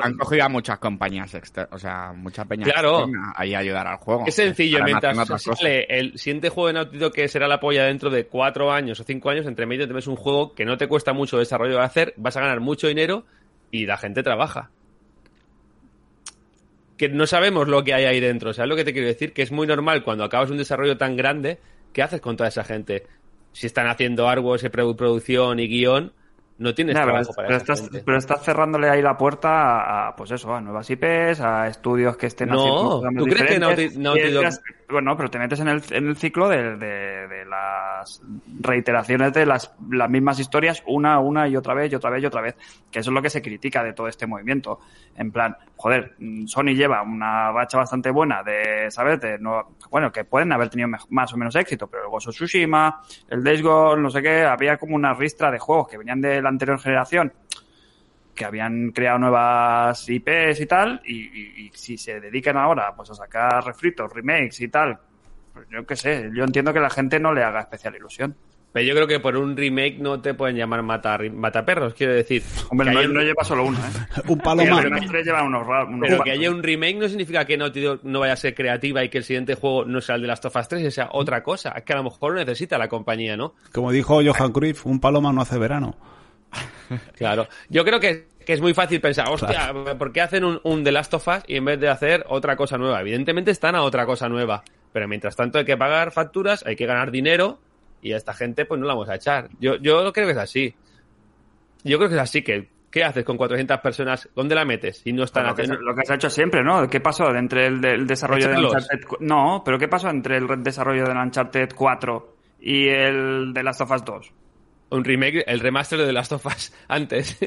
Han cogido a muchas compañías externas, o sea, mucha peña Claro. ahí a ayudar al juego. Es sencillo, mientras sale el siguiente juego de Naughty que será la polla dentro de cuatro años o cinco años, entre medio te ves un juego que no te cuesta mucho desarrollo de hacer, vas a ganar mucho dinero y la gente trabaja. Que no sabemos lo que hay ahí dentro, ¿sabes lo que te quiero decir? Que es muy normal cuando acabas un desarrollo tan grande, ¿qué haces con toda esa gente? Si están haciendo y produ- producción y guion, No tienes Ya, pero, para pero estás, gente. pero estás cerrándole ahí la puerta a, pues eso, a nuevas IPs, a estudios que estén No, ¿tú crees que Naughty- Dog- Bueno, pero te metes en el, en el ciclo de, de- de las reiteraciones de las, las mismas historias una, una y otra vez y otra vez y otra vez. Que eso es lo que se critica de todo este movimiento. En plan, joder, Sony lleva una racha bastante buena de, ¿sabes? De no, bueno, que pueden haber tenido más o menos éxito, pero el of Tsushima, el Days Gone, no sé qué, había como una ristra de juegos que venían de la anterior generación que habían creado nuevas IPs y tal, y, y- y si se dedican ahora pues a sacar refritos, remakes y tal, pues yo qué sé, yo entiendo que la gente no le haga especial ilusión. Pero yo creo que por un remake no te pueden llamar mata, mataperros, quiero decir. Hombre, que no, haya un- no lleva solo uno, ¿eh? Un palo Que más. unos unos que haya un remake no significa que no vaya a ser creativa y que el siguiente juego no sea el de Last of Us 3 y sea otra cosa. Es que a lo mejor lo necesita la compañía, ¿no? Como dijo Johan Cruyff, un paloma no hace verano. Claro. Yo creo que, que es muy fácil pensar, hostia, ¿por qué hacen un, un The Last of Us y en vez de hacer otra cosa nueva? Evidentemente están a otra cosa nueva. Pero mientras tanto hay que pagar facturas, hay que ganar dinero y a esta gente pues no la vamos a echar. Yo, yo creo que es así. Yo creo que es así, que ¿qué haces con 400 personas? ¿Dónde la metes? Si no están Lo que, haciendo... lo que se ha hecho siempre, ¿no? ¿Qué pasó entre el, desarrollo de. Uncharted? No, pero ¿qué pasó entre el desarrollo de Uncharted 4 y el de Last of Us 2? Un remake, el remaster de The Last of Us antes.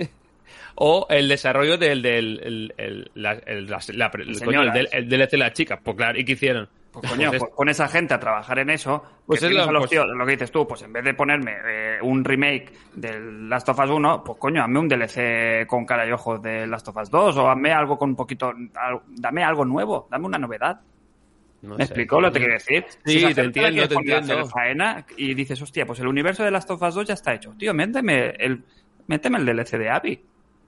o el desarrollo del, del el, el, la, el, la- la- el- coño, el del, el DLC de la chica. Pues claro, ¿y qué hicieron? Pues coño, Pues pon esa gente a trabajar en eso. Pues que es tienes lo- a los pues- tíos, lo que dices tú, pues en vez de ponerme eh, un remake del Last of Us 1, pues coño, hazme un DLC con cara y ojos de Last of Us 2 o hazme algo con un poquito, al- dame algo nuevo, dame una novedad. No ¿Me sé. explicó lo que te quiero decir? Sí, esa te entiendo, te faena y dices, hostia, pues el universo de Last of Us 2 ya está hecho. Tío, méteme el, méteme el DLC de Abby.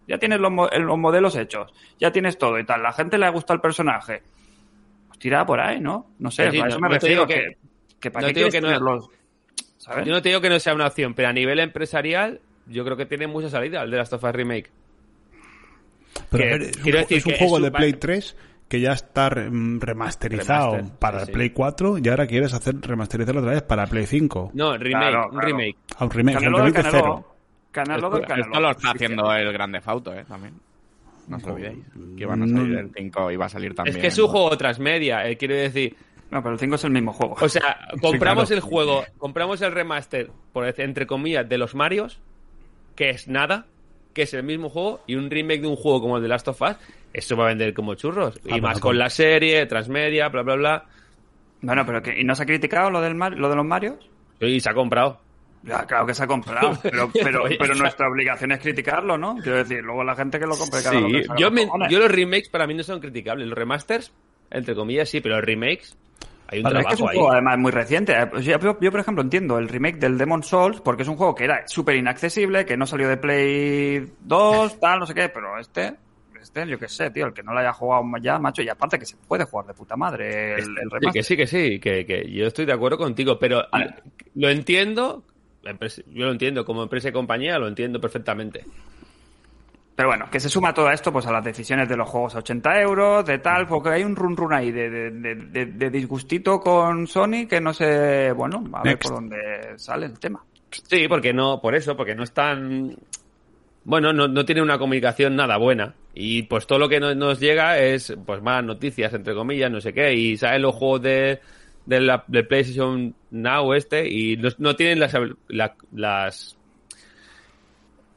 Ya tienes los, los modelos hechos, ya tienes todo y tal. La gente le ha gustado el personaje. Pues tira por ahí, ¿no? No sé, a eso no- me no refiero que, que- que, para no qué te digo quieres que no- tenerlos, ¿sabes? Yo no te digo que no sea una opción, pero a nivel empresarial, yo creo que tiene mucha salida el de Last of Us Remake. Pero Que- es un, quiero ju- decir es un que juego es de un- Play 3 que ya está mm, remasterizado Remaster, para sí. Play 4 y ahora quieres hacer remasterizarlo otra vez para Play 5. No, remake, Claro, un claro. remake. Ah, un remake, un Canelo remake de cero. Canelo del Canelo. Esto lo está haciendo el Grande Fauto, ¿eh? También. No os olvidéis. Que van a salir el 5 y va a salir también. Es que es un juego transmedia, eh, quiero decir. No, pero el 5 es el mismo juego. O sea, compramos claro. el juego, compramos el remaster, por decir, entre comillas, de los Marios, que es nada, que es el mismo juego, y un remake de un juego como el de Last of Us, eso va a vender como churros. y Ah, más con la serie, transmedia, bla, bla, bla. Bueno, pero que, ¿y no se ha criticado lo, del Mar- lo de los Marios? Y se ha comprado. Ya, claro que se ha comprado, pero, pero, pero nuestra obligación es criticarlo, ¿no? Quiero decir, luego la gente que lo compre cada lo que salga yo, los me- cojones. yo los remakes para mí no son criticables. Los remasters, entre comillas, sí, pero los remakes, hay un Vale, es que es un trabajo ahí. juego además muy reciente. Eh, pues Yo, yo, por ejemplo, entiendo el remake del Demon Souls porque es un juego que era súper inaccesible, que no salió de Play 2, tal, no sé qué, pero este, este, yo qué sé, tío, el que no lo haya jugado ya, macho, y aparte que se puede jugar de puta madre el, el Sí, que sí, que sí, que, que yo estoy de acuerdo contigo, pero Vale. lo entiendo, yo lo entiendo, como empresa y compañía lo entiendo perfectamente. Pero bueno, que se suma todo esto pues a las decisiones de los juegos a 80 euros, de tal, porque hay un run run ahí de, de, de, de- de disgustito con Sony que no sé, bueno, a ver por dónde sale el tema. Sí, porque no, por eso, porque no están, bueno, no, no tiene una comunicación nada buena. Y pues todo lo que no- nos llega es pues más noticias, entre comillas, no sé qué, y salen los juegos de, de la de PlayStation Now este, y no, no tienen las, la- las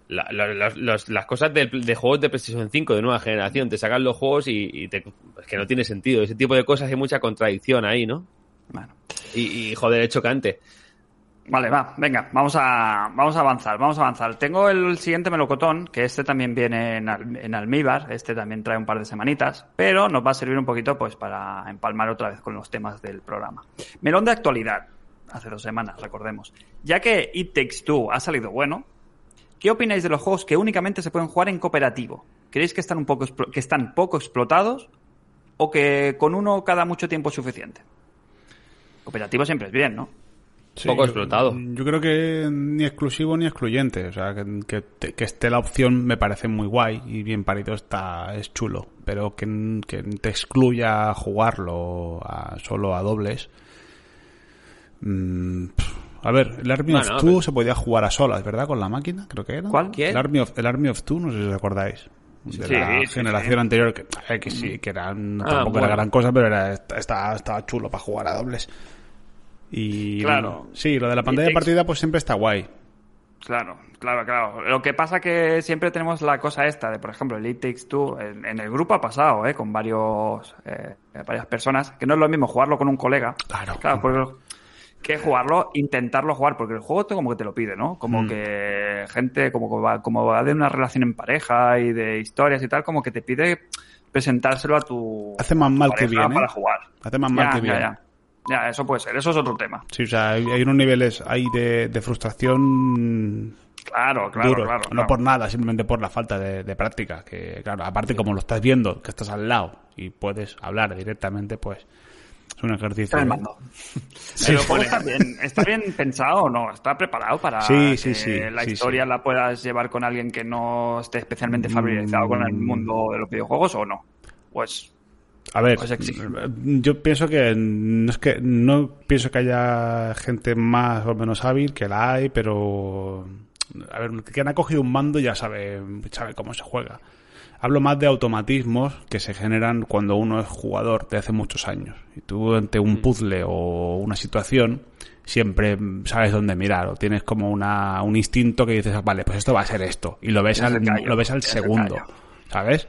la- la- las- las- las cosas de, de juegos de PlayStation 5 de nueva generación, te sacan los juegos y, y te, es que no tiene sentido. Ese tipo de cosas hay mucha contradicción ahí, ¿no? Bueno. Y, y joder, es chocante. Vale, va, venga, vamos a, vamos a avanzar, vamos a avanzar. Tengo el siguiente melocotón, que este también viene en, al- en almíbar, este también trae un par de semanitas, pero nos va a servir un poquito pues para empalmar otra vez con los temas del programa. Melón de actualidad, hace dos semanas, recordemos. Ya que It Takes Two ha salido bueno, ¿qué opináis de los juegos que únicamente se pueden jugar en cooperativo? ¿Creéis que están un poco que están poco explotados o que con uno cada mucho tiempo es suficiente? Cooperativo siempre es bien, ¿no? Sí, Poco explotado. Yo creo que ni exclusivo ni excluyente. O sea, que, que, esté la opción me parece muy guay y bien parido está, es chulo. Pero que, que te excluya jugarlo a, solo a dobles. mm, A ver, el Army Bueno, of Two pero- se podía jugar a solas, ¿verdad? Con la máquina, creo que era. ¿Cuál? ¿Quién? El Army of, el Army of Two, no sé si os acordáis. De Sí, la sí, generación sí. anterior, que, ver, que sí, que era, no, Ah, tampoco era bueno. gran cosa, pero era, estaba, estaba chulo para jugar a dobles. Y Claro. sí, lo de la pantalla de partida pues siempre está guay. Claro, claro, claro. Lo que pasa que siempre tenemos la cosa esta de, por ejemplo, el It Takes Two. En, en el grupo ha pasado, ¿eh? Con varios, eh, varias personas. Que no es lo mismo jugarlo con un colega. Claro. Claro, porque que jugarlo, intentarlo jugar. Porque el juego te, como que te lo pide, ¿no? Como Mm. que gente, como va, como va de una relación en pareja y de historias y tal, como que te pide presentárselo a tu Hace más mal que bien, ¿eh? para jugar. Hace más mal que bien. Ya, ya. Ya, eso puede ser. Eso es otro tema. Sí, o sea, hay, hay unos niveles ahí de, de frustración Claro, claro, duros. claro. no claro. por nada, simplemente por la falta de, de práctica. Que, claro, aparte como lo estás viendo, que estás al lado y puedes hablar directamente, pues es un ejercicio. Está mando. Sí, Pero está bien, está bien pensado o no, está preparado para Sí, sí, que sí, la sí, historia sí. la puedas llevar con alguien que no esté especialmente familiarizado con el Mm. mundo de los videojuegos o no. Pues A ver, Pues yo pienso que no es que no pienso que haya gente más o menos hábil que la hay, pero a ver, quien ha cogido un mando ya sabe, sabe cómo se juega. Hablo más de automatismos que se generan cuando uno es jugador de hace muchos años. Y tú ante un puzzle o una situación siempre sabes dónde mirar o tienes como una, un instinto que dices, vale, pues esto va a ser esto. Y lo ves al, callo, lo ves al segundo. ¿Sabes?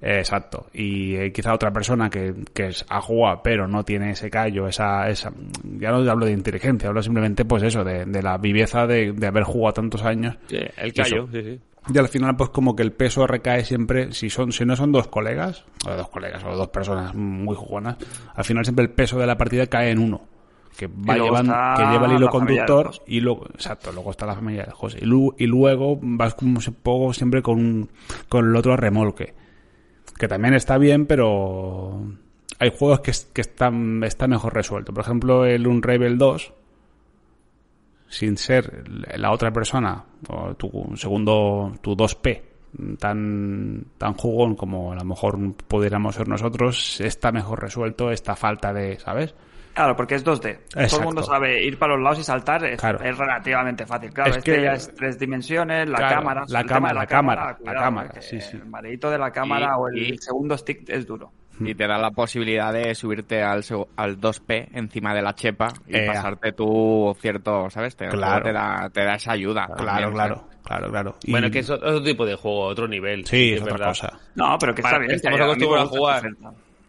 Exacto. Y eh, quizá otra persona que, que es, jugado pero no tiene ese callo, esa, esa, ya no hablo de inteligencia, hablo simplemente pues eso, de, de la viveza de, de haber jugado tantos años. Sí, el Eso. callo, sí, sí. Y al final pues como que el peso recae siempre, si son, si no son dos colegas, o dos colegas, o dos personas muy jugonas, al final siempre el peso de la partida cae en uno. Que va llevando, que lleva el hilo conductor y luego, exacto, luego está la familia del José. Y, lu- y luego vas como un poco siempre con, un- con el otro remolque. Que también está bien, pero hay juegos que, es- que están, está mejor resuelto. Por ejemplo, el Unravel 2, sin ser la otra persona, o tu segundo, tu 2P, tan, tan jugón como a lo mejor pudiéramos ser nosotros, está mejor resuelto esta falta de, ¿sabes? Claro, porque es 2D. Todo el mundo sabe ir para los lados y saltar, es, Claro. es relativamente fácil. Claro, Es este que- ya es tres dimensiones, la Claro, cámara, la el tema cámara, de la cámara, la cuidado, cámara, sí, sí. El mareito de la cámara Y- o el y- segundo stick es duro. Y te da la posibilidad de subirte al, al 2P encima de la chepa y Ea. pasarte tú cierto, ¿sabes? Te, Claro. te da, te da esa ayuda. Claro, también, claro, ¿sabes? claro, claro. Y- Bueno, que es otro tipo de juego, otro nivel. Sí, es otra verdad. cosa. No, pero que Para- está bien. estamos acostumbrados a jugar.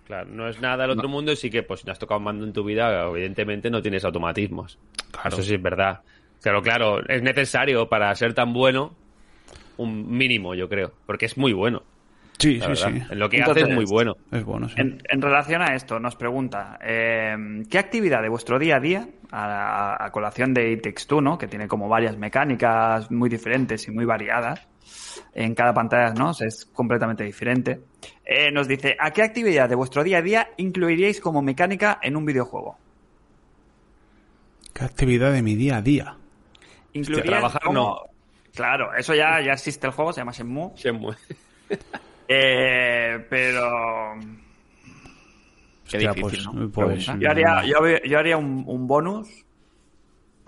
Claro, no es nada del otro mundo, sí que pues si no has tocado un mando en tu vida, evidentemente no tienes automatismos. Claro. Eso sí es verdad. Pero claro, es necesario para ser tan bueno un mínimo, yo creo, porque es muy bueno. Sí, la sí, verdad. sí. En lo que Entonces- hace es muy bueno. Es bueno, sí. En, en relación a esto, nos pregunta, eh, ¿qué actividad de vuestro día a día, a, a colación de It Takes Two, ¿no? que tiene como varias mecánicas muy diferentes y muy variadas, en cada pantalla ¿no? es completamente diferente, eh, nos dice, ¿a qué actividad de vuestro día a día incluiríais como mecánica en un videojuego? ¿Qué actividad de mi día a día? ¿Incluiríais trabajar como- no. Claro, eso ya, ya existe el juego, se llama Shenmue. Shenmue. Eh, pero Qué Hostia, difícil, pues, ¿no? pues, Pregunta. Yo haría, yo, haría- yo haría un, un bonus,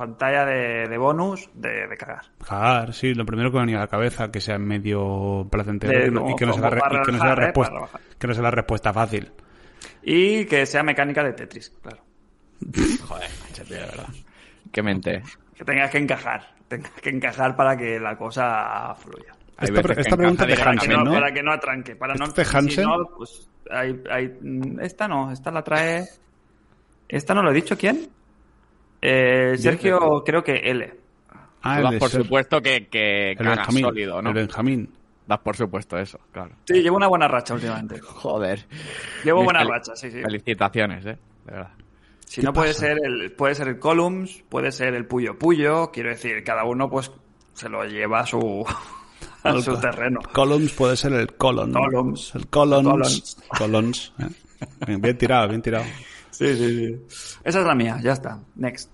pantalla de, de bonus de, de cagar. Cagar, sí, lo primero que me venía a la cabeza, que sea medio placentero De- y que no- y como- que no sea la, que no la ¿eh? respuesta, que no sea la respuesta fácil. Y que sea mecánica de Tetris, claro. Joder, de verdad. Qué mente. Que tengas que encajar, tengas que encajar para que la cosa fluya. Esta, esta pregunta de Hansen, no, ¿no? para que no atranque. Para no, ¿Este de si Hansen? no, pues, hay, hay- mm, esta no, esta la trae... ¿Esta no lo he dicho quién? Eh, Sergio, creo que L. Ah, das por ser- supuesto que, que el Benjamín. sólido, ¿no? El Benjamín. Das por supuesto eso, claro. Sí, llevo una buena racha últimamente. Joder. Llevo Mis buena racha, sí, sí. Felicitaciones, eh. De verdad. Si no puede ser el puede ser el Columns, puede ser el Puyo Puyo, quiero decir, cada uno pues se lo lleva a su a su terreno. Columns puede ser el colon. Columns. El colons. Colons. Colons. ¿eh? Bien tirado, bien tirado. Sí, sí, sí. Esa es la mía, ya está. Next.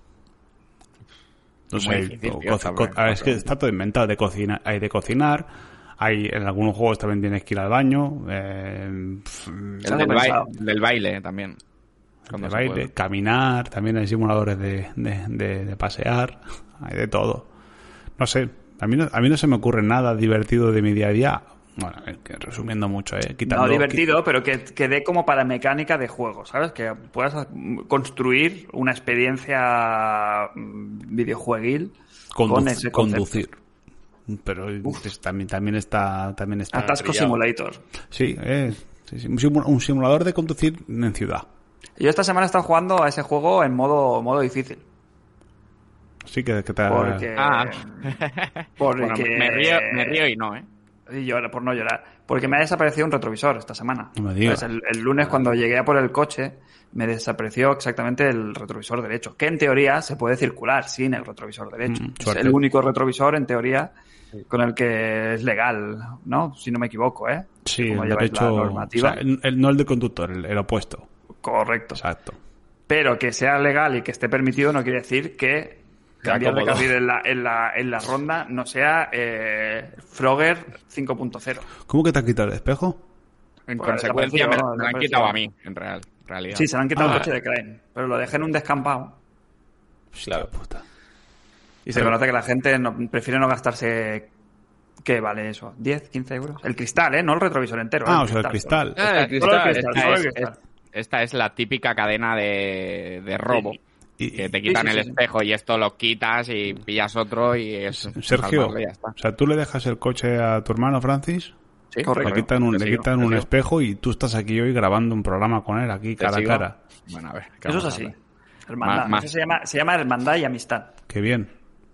No sé, difícil, co- tío, co- esta co- pregunta, a ver, es que está todo inventado. De cocina, hay de cocinar. Hay, en algunos juegos también tienes que ir al baño. eh, El del, baile, del baile también. De baile, puede. caminar, también hay simuladores de, de, de- de pasear, hay de todo. No sé, a mí no, a mí no se me ocurre nada divertido de mi día a día. Bueno, es que resumiendo mucho, ¿eh? Quitando, No divertido, pero que, que dé como para mecánica de juego, ¿sabes? Que puedas construir una experiencia mm, videojueguil Condu- con ese conducir. Pero también, también está... También está Atasco brillado. Simulator. Sí, eh, sí, sí, un simu- un simulador de conducir en ciudad. Yo esta semana he estado jugando a ese juego en modo, modo difícil. Sí, que, que te... Porque. Ah. porque Bueno, me, río, me río y no, ¿eh? Y llora- por no llorar. Porque me ha desaparecido un retrovisor esta semana. No me digas. Entonces, el, el lunes, cuando llegué a por el coche, me desapareció exactamente el retrovisor derecho. Que en teoría se puede circular sin el retrovisor derecho. Mm, es el único retrovisor, en teoría, con el que es legal, ¿no? Si no me equivoco, ¿eh? Sí, Como el la o normativa. sea, el- el- no el de conductor, el, el opuesto. Correcto. Exacto. Pero que sea legal y que esté permitido no quiere decir que Sea cambiar de cómodo. carril en la, en la, en la ronda no sea eh, Frogger 5.0. ¿Cómo que te has quitado el espejo? En Pues consecuencia, me, lo han quitado a mí, en real, realidad. Sí, se le han quitado Ah. el coche de Crane, pero lo dejé en un descampado. Claro. Puta. Y se conoce que la gente no- prefiere no gastarse. ¿Qué vale eso? ¿10, 15 euros? El cristal, ¿eh? No el retrovisor entero. Ah, ¿eh? o sea, el cristal. Ah, el cristal. cristal, Esta solo es, el cristal. es- esta es la típica cadena de, de robo. Y- que te quitan sí, el sí, sí. espejo y esto lo quitas y pillas otro y es... Sergio, ya está. o sea, tú le dejas el coche a tu hermano Francis, Sí, correcto. le quitan un, le sigo, quitan un espejo y tú estás aquí hoy grabando un programa con él aquí Te cara a cara. Bueno, a ver. ¿qué Eso es así. Hermandad. Más- más. Eso se llama, se llama hermandad y amistad. Qué bien.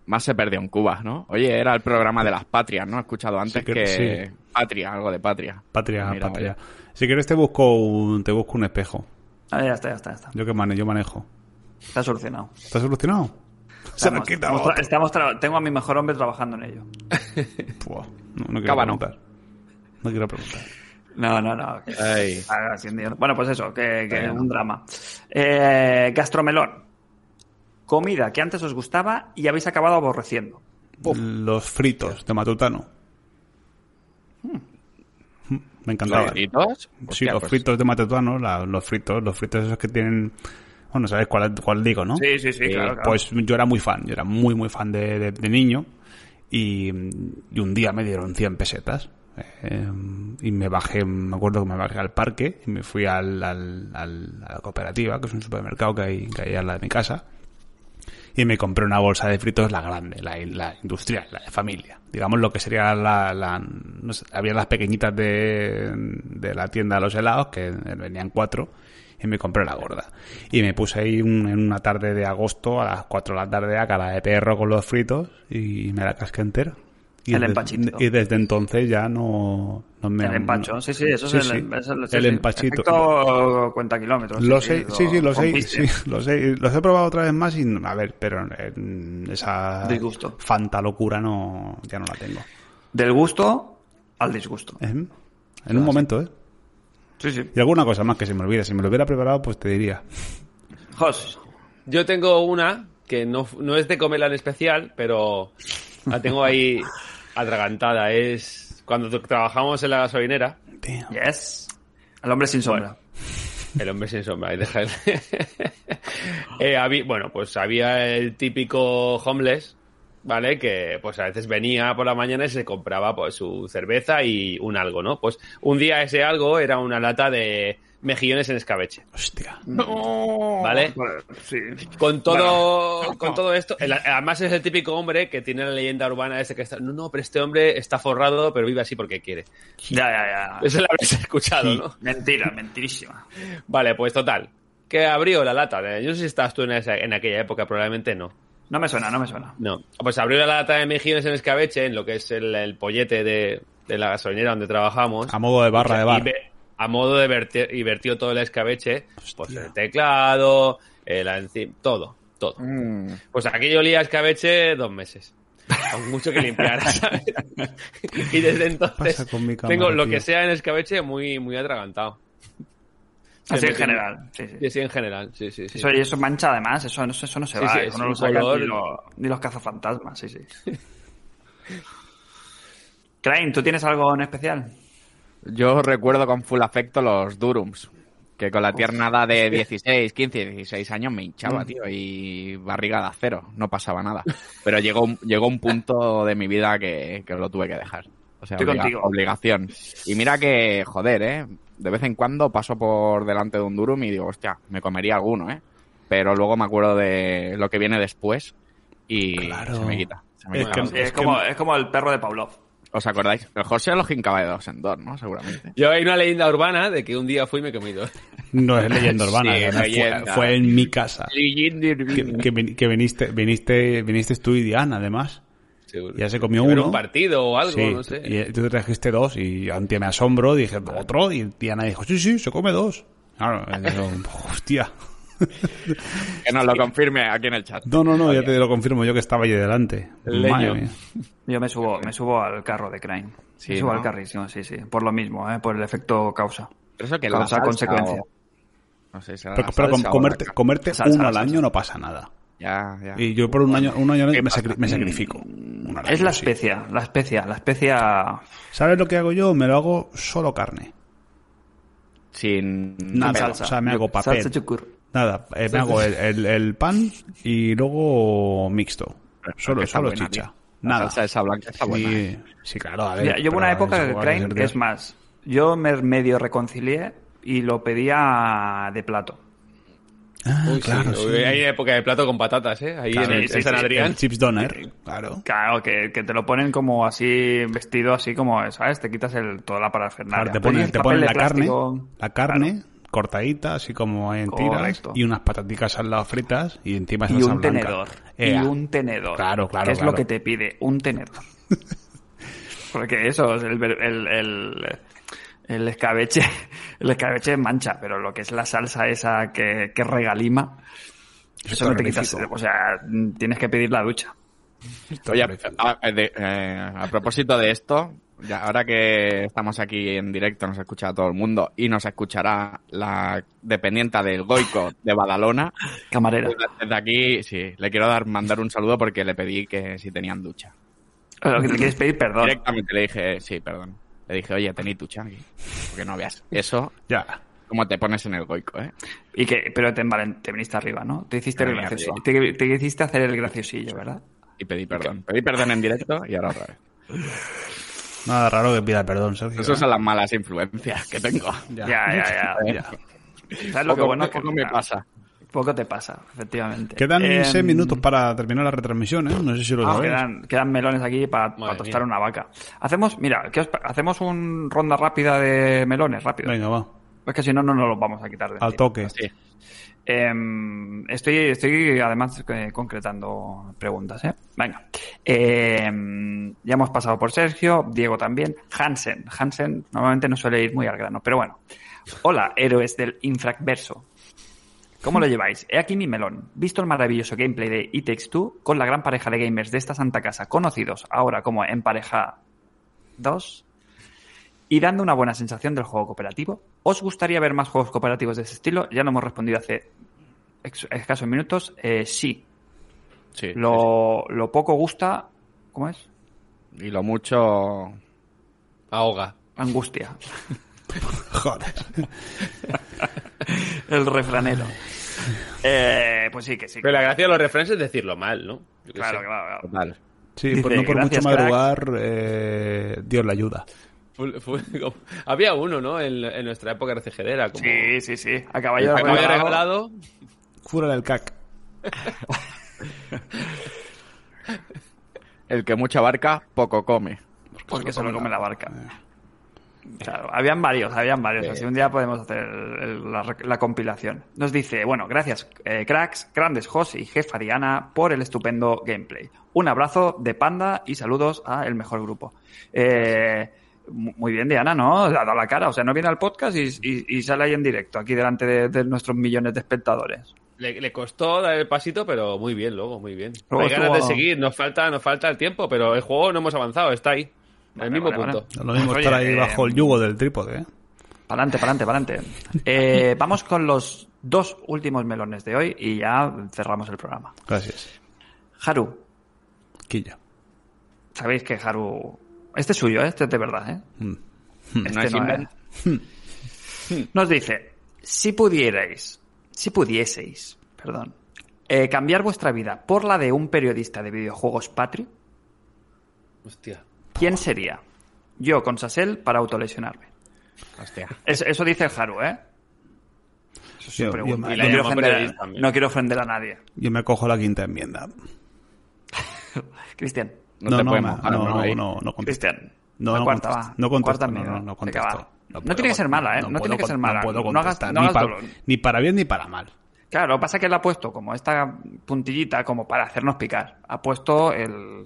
Más se perdió en Cuba, ¿no? Oye, era el programa de las patrias, ¿no? He escuchado antes Sí, que- que... sí. Patria, algo de patria. Patria, Mira, patria. Si quieres te busco un, te busco un espejo. Ah, ya está, ya está, ya está. Yo que mane, yo manejo. Está solucionado. ¿Está solucionado? Se lo Estamos- quita estamos, estamos tengo a mi mejor hombre trabajando en ello. No, no quiero preguntar. No quiero preguntar. No, no, no. Ay. Ah. Bueno, pues eso, que, que un drama. Eh, gastromelón. Comida que antes os gustaba y habéis acabado aborreciendo. Los fritos de Matutano. Me encantaban. ¿Fritos? Sí, Hostia, los pues, fritos de Matutano, la- los fritos, los fritos esos que tienen... Bueno, ¿sabes cuál, cuál digo, no? Sí, sí, sí, claro, claro. Pues yo era muy fan, yo era muy, muy fan de, de- de niño y, y un día me dieron 100 pesetas eh, y me bajé, me acuerdo que me bajé al parque y me fui al, al- al- a la cooperativa, que es un supermercado que hay, que hay al lado de mi casa y me compré una bolsa de fritos, la grande, la, la industrial, la de familia. Digamos lo que sería la... la no sé, había las pequeñitas de, de la tienda de los helados, que venían cuatro, y me compré la gorda. Y me puse ahí un- en una tarde de agosto, a las cuatro de la tarde, a cara de perro con los fritos, y me la casqué entera. Y El desde- empachito. Y desde entonces ya no, no me... el empacho, sí, sí, eso Sí, es sí. el, es el, empachito. Efecto cuenta kilómetros. Lo sé, sí, sí, lo sé, rompiste. sí, lo sé, los he probado otra vez más y, a ver, pero esa Disgusto. fanta locura no, ya no la tengo. Del gusto al disgusto. ¿Eh? En un momento, ¿eh? Sí, sí. Y alguna cosa más que se me olvida, si me lo hubiera preparado, pues te diría. Jos, Yo tengo una que no, no es de comerla en especial, pero la tengo ahí atragantada. Es cuando trabajamos en la gasolinera, yes. El hombre sin sombra. el hombre sin sombra, y deja el- Eh, bueno, pues había el típico homeless, ¿vale? Que pues a veces venía por la mañana y se compraba pues su cerveza y un algo, ¿no? Pues un día ese algo era una lata de mejillones en escabeche, Hostia. ¿vale? Bueno, sí. Con todo, con todo esto, el- además es el típico hombre que tiene la leyenda urbana ese que está, no, no, pero este hombre está forrado, pero vive así porque quiere. Ya, ya, ya. Eso lo habréis escuchado, ¿no? Mentira, mentirísima. Vale, pues total. Que abrió la lata. ¿eh? Yo no sé si estabas tú en, esa- en aquella época, probablemente no. No me suena, no me suena. No. Pues abrió la lata de mejillones en escabeche, en lo que es el, el pollete de, de la gasolinera donde trabajamos. A modo de barra de bar. a modo de verter, y vertió todo el escabeche, pues el teclado, el todo, todo. Mm, Pues aquello olía a escabeche dos meses. Con mucho que limpiar, ¿sabes? y desde entonces tengo lo tío. que sea en escabeche muy, muy atragantado. Así en general. Sí, sí. Sí, sí, en general, sí, sí, sí. Eso, y eso mancha además, eso, no- eso no se Sí, va, sí, eso es no lo sacan color- ni, lo- ni los cazafantasmas, sí, sí. Crane, ¿tú tienes algo en especial? Yo recuerdo con full afecto los Durums. Que con la tiernada de 16, 15, 16 años me hinchaba, tío, y barriga de acero, no pasaba nada. Pero llegó, un- llegó un punto de mi vida que, que lo tuve que dejar. O sea, Estoy obliga- contigo. obligación. Y mira que, joder, ¿eh? De vez en cuando paso por delante de un Durum y digo, hostia, me comería alguno, ¿eh? Pero luego me acuerdo de lo que viene después y Claro. se me quita. se me Es quita. que- Sí, es, como, es como el perro de Pavlov. ¿Os acordáis? El José lo jincaba de dos en dos, ¿no? Seguramente. Yo hay una leyenda urbana de que un día fui y me comí dos. No es leyenda urbana, Sí, fue- leyenda. Fue, en mi casa. Que, que viniste, viniste, viniste tú y Diana, además. Seguro. Ya se comió uno. un partido o algo, Sí, no sé. y tú te trajiste dos y ante me asombro dije, ¿otro? Y Diana dijo, sí, sí, se come dos. Claro, digo, hostia. Que nos lo confirme aquí en el chat. No, no, no, ya te lo confirmo yo que estaba allí delante. El Madre. Yo me subo, me subo al carro de Crane. Sí, me subo ¿no? al carrísimo, sí, sí. Por lo mismo, ¿eh? por el efecto causa. Pero eso que la Causa, salsa consecuencia. o- No sé, será Pero, la pero comerte, la ca- comerte Salsa, uno al salsa. año no pasa nada. Ya, ya. Y yo por un año, un año ¿Qué me, pasa? sacri- me sacrifico. Es la sí. especia, la especia, la especia... ¿Sabes lo que hago yo? Me lo hago solo carne. Sin Nada, pelo. o sea, me hago papel. Salsa chucur. Nada, eh, me hago el, el- el pan y luego mixto. Solo, solo buena, chicha. tío. La Nada. salsa esa blanca está buena. Sí, ¿eh? sí, claro, a ver. Mira, yo hubo una época que Crane, que es más, yo me medio reconcilié y lo pedía de plato. Ah, Uy, sí, claro, sí. Hay época de plato con patatas, ¿eh? Ahí Claro, en, el, sí, en San sí, Adrián. El chips doner, claro. Claro, que, que te lo ponen como así, vestido así como, ¿sabes? Te quitas el, toda la parafernalia. Claro, te ponen, te ponen la carne, la carne cortadita, así como en tiras, Correcto. y unas pataticas al lado fritas y encima Y salsa un blanca. tenedor. Ea. Y un tenedor. Claro, claro, Que es claro. lo que te pide, un tenedor. Porque eso, es el, ver- el, el, el escabeche, el escabeche mancha, pero lo que es la salsa esa que, que regalima, Eso eso no te quitas, o sea, tienes que pedir la ducha. Oye, a, de- eh, a propósito de esto, ya, ahora que estamos aquí en directo, nos escucha todo el mundo y nos escuchará la dependienta del Goico de Badalona. Camarera. Desde, desde aquí, sí, le quiero dar mandar un saludo porque le pedí que si tenían ducha. Lo que te quieres pedir perdón. Directamente le dije, sí, perdón. Le dije, oye, tenéis ducha aquí. Porque no veas eso, Ya. como te pones en el Goico, ¿eh? Y que, pero te, envalen- te viniste arriba, ¿no? Te hiciste el gracioso. Te, te hiciste hacer el graciosillo, ¿verdad? Y pedí perdón. Pedí perdón en directo y ahora otra vez. Nada raro que pida perdón, Sergio. Esas son las malas influencias que tengo. Ya. Ya, ya, ya. ¿eh? ya. ¿Sabes lo que bueno? poco que me pasa. Poco te pasa, efectivamente. Quedan Em, seis minutos para terminar la retransmisión, ¿eh? No sé si lo ah, sabéis. quedan, quedan melones aquí para tostar mía. una vaca. Hacemos, mira, ¿qué os pa- hacemos un ronda rápida de melones, rápido. Venga, va. Es que si no, no nos los vamos a quitar de Al encima. toque. Sí. Em, estoy, estoy además eh, concretando preguntas, ¿eh? Venga. Em, ya hemos pasado por Sergio, Diego también. Hansen. Hansen normalmente no suele ir muy al grano, pero bueno. Hola, héroes del infracverso. ¿Cómo lo lleváis? He aquí mi melón. Visto el maravilloso gameplay de It Takes Two con la gran pareja de gamers de esta santa casa, conocidos ahora como En Pareja 2, y dando una buena sensación del juego cooperativo. ¿Os gustaría ver más juegos cooperativos de ese estilo? Ya lo hemos respondido hace escasos minutos. Eh, sí. Sí, Lo, lo poco gusta. ¿Cómo es? Y lo mucho... Ahoga. Angustia. Joder. El refranero. Eh, pues sí, que sí. Pero la gracia de los refranes es decirlo mal, ¿no? Claro, sé. claro, claro. Total. Sí, Dice, por, no por mucho "Gracias, madrugar, eh, Dios le ayuda. Fue- fue como- Había uno, ¿no? En, en nuestra época RCGD era como... Sí, sí, sí. A caballo A caballo regalado. regalado. Fuera del cac. El que mucha barca, poco come. Porque se lo come la barca. Claro, habían varios, habían varios. Así un día podemos hacer el- la, compilación. Nos dice, bueno, gracias, eh, cracks, grandes Jos y jefa Diana por el estupendo gameplay. Un abrazo de panda y saludos a el mejor grupo. Eh, mu- muy bien, Diana, ¿no? Le ha dado la cara. O sea, no viene al podcast y, y- y sale ahí en directo, aquí delante de, de nuestros millones de espectadores. Le, le costó dar el pasito, pero muy bien, luego, muy bien. Luego Hay ganas de seguir, nos falta, nos falta el tiempo, pero el juego no hemos avanzado, está ahí. En Vale, el mismo vale, punto. Lo mismo Oye, estar ahí eh, bajo el yugo del trípode, ¿eh? Pa'lante, pa'lante, pa'lante. Eh, vamos con los dos últimos melones de hoy y ya cerramos el programa. Gracias. Haru, Quilla. sabéis que Haru... Este es suyo, ¿eh? este es de verdad, ¿eh? Mm. Este No es no invent. es. Nos dice, Si pudierais, si pudieseis, perdón, eh, cambiar vuestra vida por la de un periodista de videojuegos patrio, Hostia. ¿Quién sería? Yo con Sasel para autolesionarme. Hostia. Es- eso dice el Haru, ¿eh? Eso es su Yo- pregunta. yo- Y yo- no, quiero ofender no quiero ofender a nadie. Yo me cojo la quinta enmienda. Cristian, No, te no, podemos no, no, ¿no? no, no. Cristian. No, no cuarta, va. No contesto, Cuarta no, no, no contesto. puedo tiene que ser mala, ¿eh? No, puedo tiene que ser mala. No puedo No hagas, contestar, no ni, hagas pa- dolor. ni para bien ni para mal. Claro, lo que pasa es que él ha puesto como esta puntillita como para hacernos picar. Ha puesto el...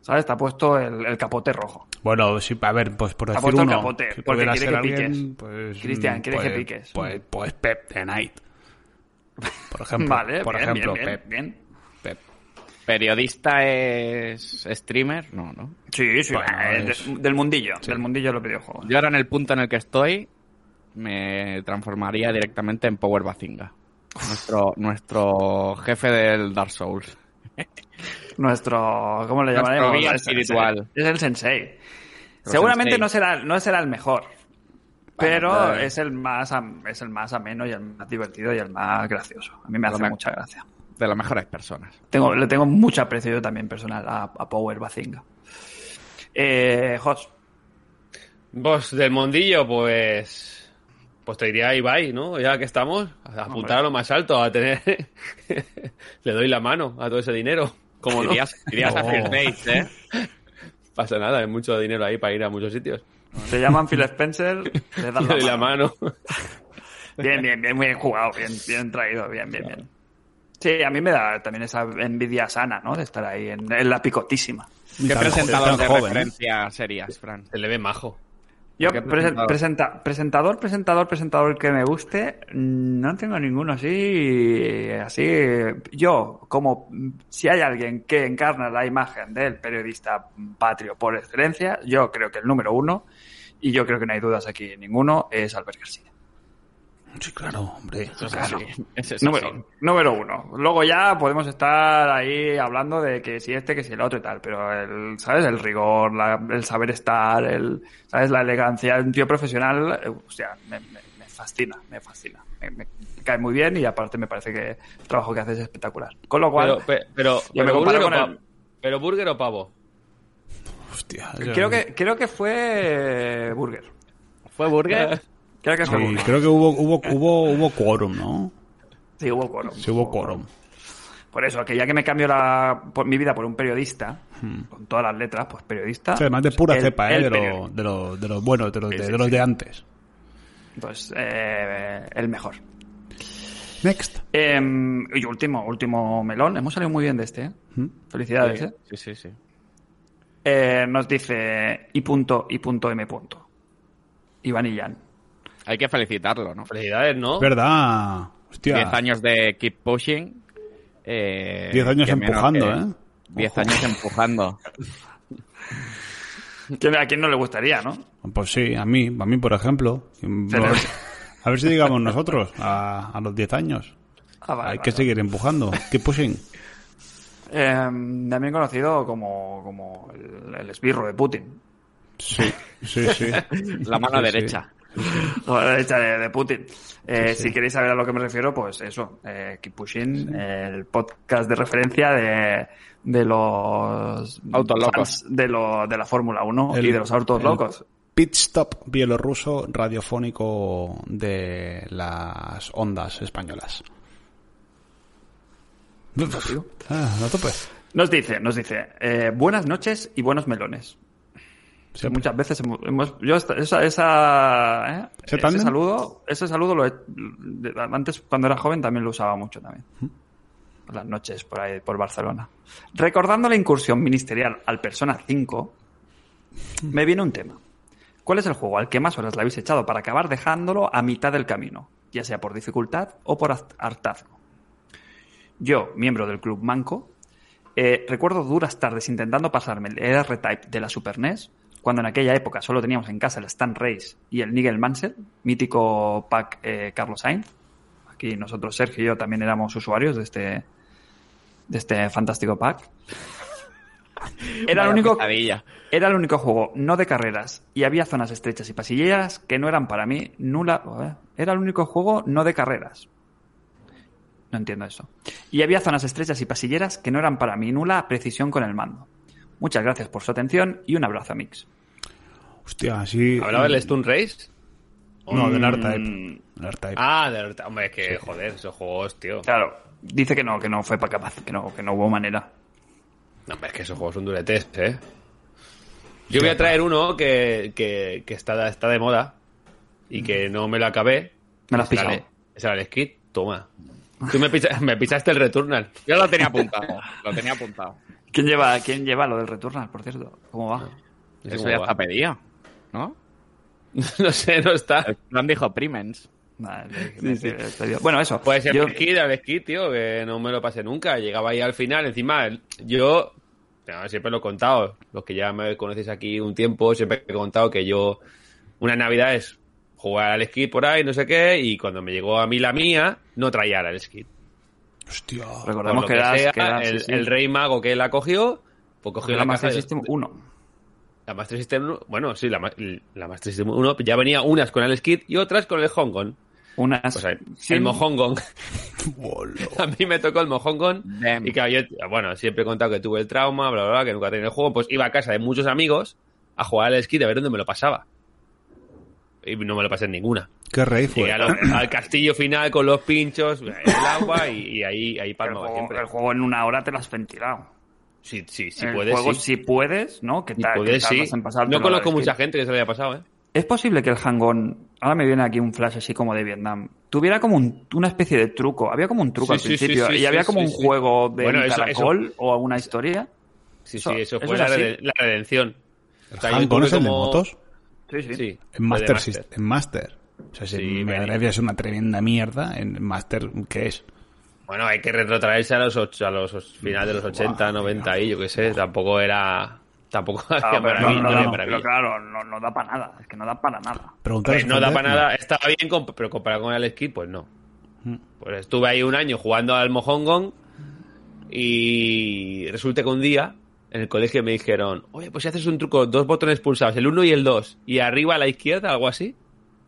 ¿Sabes? Te ha puesto el, el capote rojo. Bueno, sí, a ver, pues por Ha decir puesto el uno, capote, si porque quiere que alguien, piques. pues, Cristian, quiere que pues- piques. Pues, pues Pep the Night. Por ejemplo, vale, por bien, ejemplo, bien, Pep, bien. Pep. ¿Periodista es streamer? No, no. Sí, sí, Bueno, eh, es- del mundillo, Sí. del mundillo de los videojuegos. Yo ahora en el punto en el que estoy me transformaría directamente en Power Bazinga. Nuestro, nuestro jefe del Dark Souls. Nuestro, ¿cómo le llamaremos? guía Es el espiritual. sensei. Es el sensei. Seguramente sensei. no será, no será el mejor, pero es el más es el más ameno y el más divertido y el más gracioso. A mí me hace mucha gracia. De las mejores personas. Tengo, le tengo mucho aprecio yo también personal a, a Power Bazinga. Eh, Jos, Vos del mondillo, pues. Pues te diría a Ibai, ¿no? Ya que estamos, a apuntar a lo más alto, a tener. Le doy la mano a todo ese dinero. ¿Cómo no? Irías, irías a No. First Dates, ¿eh? Pasa nada, hay mucho dinero ahí para ir a muchos sitios. te llaman Phil Spencer, le das Le la doy la mano. Bien, bien, bien, muy bien jugado, bien, bien traído, bien, bien, bien. Sí, a mí me da también esa envidia sana, ¿no? De estar ahí en, en la picotísima. ¿Qué presentador de joven, ¿eh? referencia serías, Fran? Se le ve majo. Yo, ¿Qué presen- presentador? presenta- presentador, presentador, presentador que me guste, no tengo ninguno así, así. Yo, como si hay alguien que encarna la imagen del periodista patrio por excelencia, yo creo que el número uno, y yo creo que no hay dudas aquí ninguno, es Albert García. Sí, claro, hombre. Claro. Es Número, así. número uno. Luego ya podemos estar ahí hablando de que si este, que si el otro y tal, pero el, ¿sabes? El rigor, la- el saber estar, el, ¿sabes? La elegancia, un tío profesional, eh, o sea, me, me- me fascina, me fascina. Me, me cae muy bien y aparte me parece que el trabajo que hace es espectacular. Con lo cual, Pero, pe- pero, Yo me pero comparo burger o con pa- pero burger o pavo. Hostia. creo que, creo que fue Burger. ¿Fue Burger? Creo que Sí, creo que hubo, hubo, hubo, hubo quórum, ¿no? Sí, hubo quórum. Sí, hubo quórum. Por eso, que ya que me cambio la, por mi vida por un periodista, con todas las letras, pues periodista. Hmm. Sí, además de pura el- cepa, ¿eh? el De, lo, de, lo, de los buenos, de los, Sí, de, sí, de los sí. de antes. Pues eh, el mejor. Next. Eh, y último, último melón. Hemos salido muy bien de este. ¿eh? ¿Mm? Felicidades. ¿eh? Sí, sí, sí. Eh, nos dice y punto y punto m punto. Iván y Jan. Hay que felicitarlo, ¿no? Felicidades, ¿no? ¿Verdad? Hostia. 10 años de Keep Pushing. Eh, 10 años que menos empujando, que- ¿eh? 10 años empujando. ¿Quién- ¿A quién no le gustaría, no? Pues sí, a mí, a mí por ejemplo. A ver si llegamos nosotros a, a los 10 años. Ah, vale, Hay vale, que seguir empujando. Keep pushing. Eh, también conocido como, como el, el esbirro de Putin. Sí, sí, sí. La mano Sí, sí. derecha. O la derecha de, de Putin. Eh, Si queréis saber a lo que me refiero, pues eso. Eh, Keep Pushing, el podcast de referencia de, de los Autos de, lo, de la Fórmula 1 El- y de los autos el locos. Pit stop bielorruso radiofónico de las ondas españolas. Ah, a tope. Nos dice, nos dice, eh, buenas noches y buenos melones. Muchas veces hemos, yo esa, esa, ¿eh? ¿Ese tándem? saludo, ese saludo lo he- antes cuando era joven también lo usaba mucho también. Por las noches por ahí por Barcelona. Recordando la incursión ministerial al Persona 5, me viene un tema. ¿Cuál es el juego al que más horas le habéis echado para acabar dejándolo a mitad del camino? Ya sea por dificultad o por hart- hartazgo. Yo, miembro del Club Manco, eh, recuerdo duras tardes intentando pasarme el R-Type de la Super NES, cuando en aquella época solo teníamos en casa el Stan Race y el Nigel Mansell, mítico pack eh, Carlos Sainz. Aquí nosotros, Sergio y yo, también éramos usuarios de este, de este fantástico pack. Era el, único, era el único juego no de carreras y había zonas estrechas y pasilleras que no eran para mí nula, Era el único juego no de carreras. No entiendo eso. Y había zonas estrechas y pasilleras que no eran para mi nula precisión con el mando. Muchas gracias por su atención y un abrazo, Mix. Hostia, así. ¿Hablaba del Stun Race? No, del Mm, R-Type. R-Type. Ah, del Hombre, es que, joder, esos juegos, tío. Claro, dice que no, que no fue para capaz, que no, que no hubo manera. No, hombre, es que esos juegos son duretes, ¿eh? Yo voy a traer uno que, que, que está, está de moda y que no me lo acabé. Me lo has pisado. Sale el skit, toma. Tú me, pisa- me pisaste el Returnal. Yo lo tenía apuntado. lo tenía apuntado. ¿Quién lleva, ¿Quién lleva lo del Returnal, por cierto? ¿Cómo va? No Eso ya va. está pedido. ¿No? No sé, no está. El plan dijo Primens. Vale, Bueno, eso. Puede ser Yo- el skit, el skit, tío, que no me lo pasé nunca. Llegaba ahí al final, encima, yo no, siempre lo he contado. Los que ya me conocéis aquí un tiempo, siempre he contado que yo, una Navidad es jugar al skit por ahí, no sé qué, y cuando me llegó a mí la mía, no traía el skit. Hostia. Recordemos lo que, que sea, que eras- el, sí, sí. el rey mago que la cogió, pues cogió la la, Master System 1. La Master System 1, bueno, sí, la, ma- la Master System 1 ya venía unas con el skit y otras con el Hong Kong. Unas. Pues ahí, sí, el Mojongong. Bolo. A mí me tocó el Mojongong. Damn. Y claro, yo, bueno, siempre he contado que tuve el trauma, bla, bla, bla, que nunca tenía el juego. Pues iba a casa de muchos amigos a jugar al skit a ver dónde me lo pasaba. Y no me lo pasé en ninguna. Qué rey fue. al castillo final con los pinchos, el agua y, y ahí, ahí juego, siempre. el juego en una hora te lo has ventilado. Sí, sí, sí el puedes, juego, sí. si puedes, ¿no? Que Si ta- que puedes, sí. en pasártelo No conozco mucha gente que se lo haya pasado, ¿eh? Es posible que el Hang-On, ahora me viene aquí un flash así como de Vietnam, tuviera como un- una especie de truco. Había como un truco Sí, al sí, principio sí, y sí, había sí, como un sí. juego de Bueno, un eso- caracol o alguna historia. Sí, Eso- sí, eso eso fue es la, redención. ¿El O sea, es el de motos? Sí, sí. Sí, En Master, Master. System- en Master. O sea, si Sí, Mega. Drive es una tremenda mierda, en Master, ¿qué es? Bueno, hay que retrotraerse a los, och- a los finales de los 80, 90 y yo qué sé, tampoco era... Tampoco Claro, pero, maravilla, no, no pero claro, no, no da para nada. Es que no da para nada. Preguntar Hombre, no da para nada, estaba bien, comp- pero comparado con el skit, pues no. Pues estuve ahí un año jugando al Mojongong y resulta que un día en el colegio me dijeron, oye, pues si haces un truco, dos botones pulsados, el 1 y el 2, y arriba a la izquierda, algo así,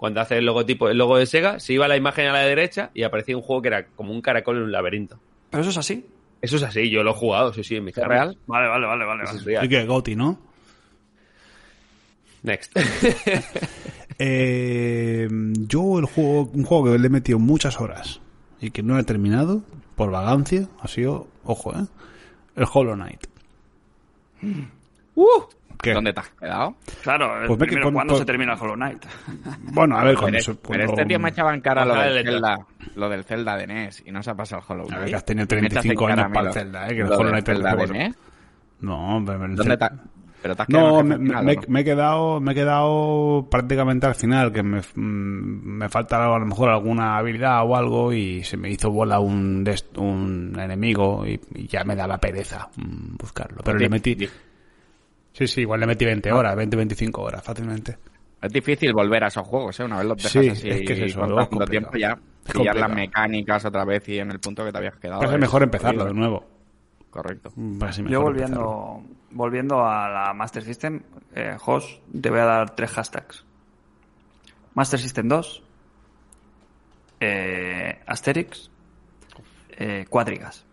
cuando hace el logotipo, el logo de Sega, se iba la imagen a la derecha y aparecía un juego que era como un caracol en un laberinto. Pero eso es así. Eso es así, yo lo he jugado, sí, sí, en mi ¿Es real? Vale, vale, vale, vale. Eso vale. es real. Que Goti, ¿no? Next. Eh, yo el juego, un juego que le he metido muchas horas y que no he terminado por vagancia, ha sido, ojo, ¿eh? El Hollow Knight. ¡Uh! ¿Qué? ¿Dónde te has quedado? Claro, el Pues primero, con- ¿cuándo con- se termina el Hollow Knight? Bueno, a ver, cuando, Pero, se- pero este tío me echaba en cara lo del, Zelda, lo del Zelda de NES y no se ha pasado el Hollow A Knight. ver, que has tenido Me echas en 35 cara años a para el Zelda, ¿eh? Que el lo Hollow Knight es Zelda de juego- NES. No, pero el ¿Dónde Zelda- te- pero te has quedado No, me, el final, me- ¿o no? me he quedado, me he quedado prácticamente al final, que me, mm, me falta a lo mejor alguna habilidad o algo y se me hizo bola un, un enemigo y, y ya me daba pereza mm, buscarlo. Pero le metí, sí, sí, igual le metí 20 Ah. horas, 20, 25 horas fácilmente. Es difícil volver a esos juegos, ¿eh? Una vez los dejas Sí, así es que es eso, con luego es tanto complicado. tiempo ya Es pillar las mecánicas otra vez y en el punto que te habías quedado. Es es mejor empezarlo de horrible. nuevo. Correcto. Yo volviendo, empezarlo. volviendo a la Master System, eh, Jos, te voy a dar tres hashtags. Master System 2, eh, Asterix, eh, Cuadrigas.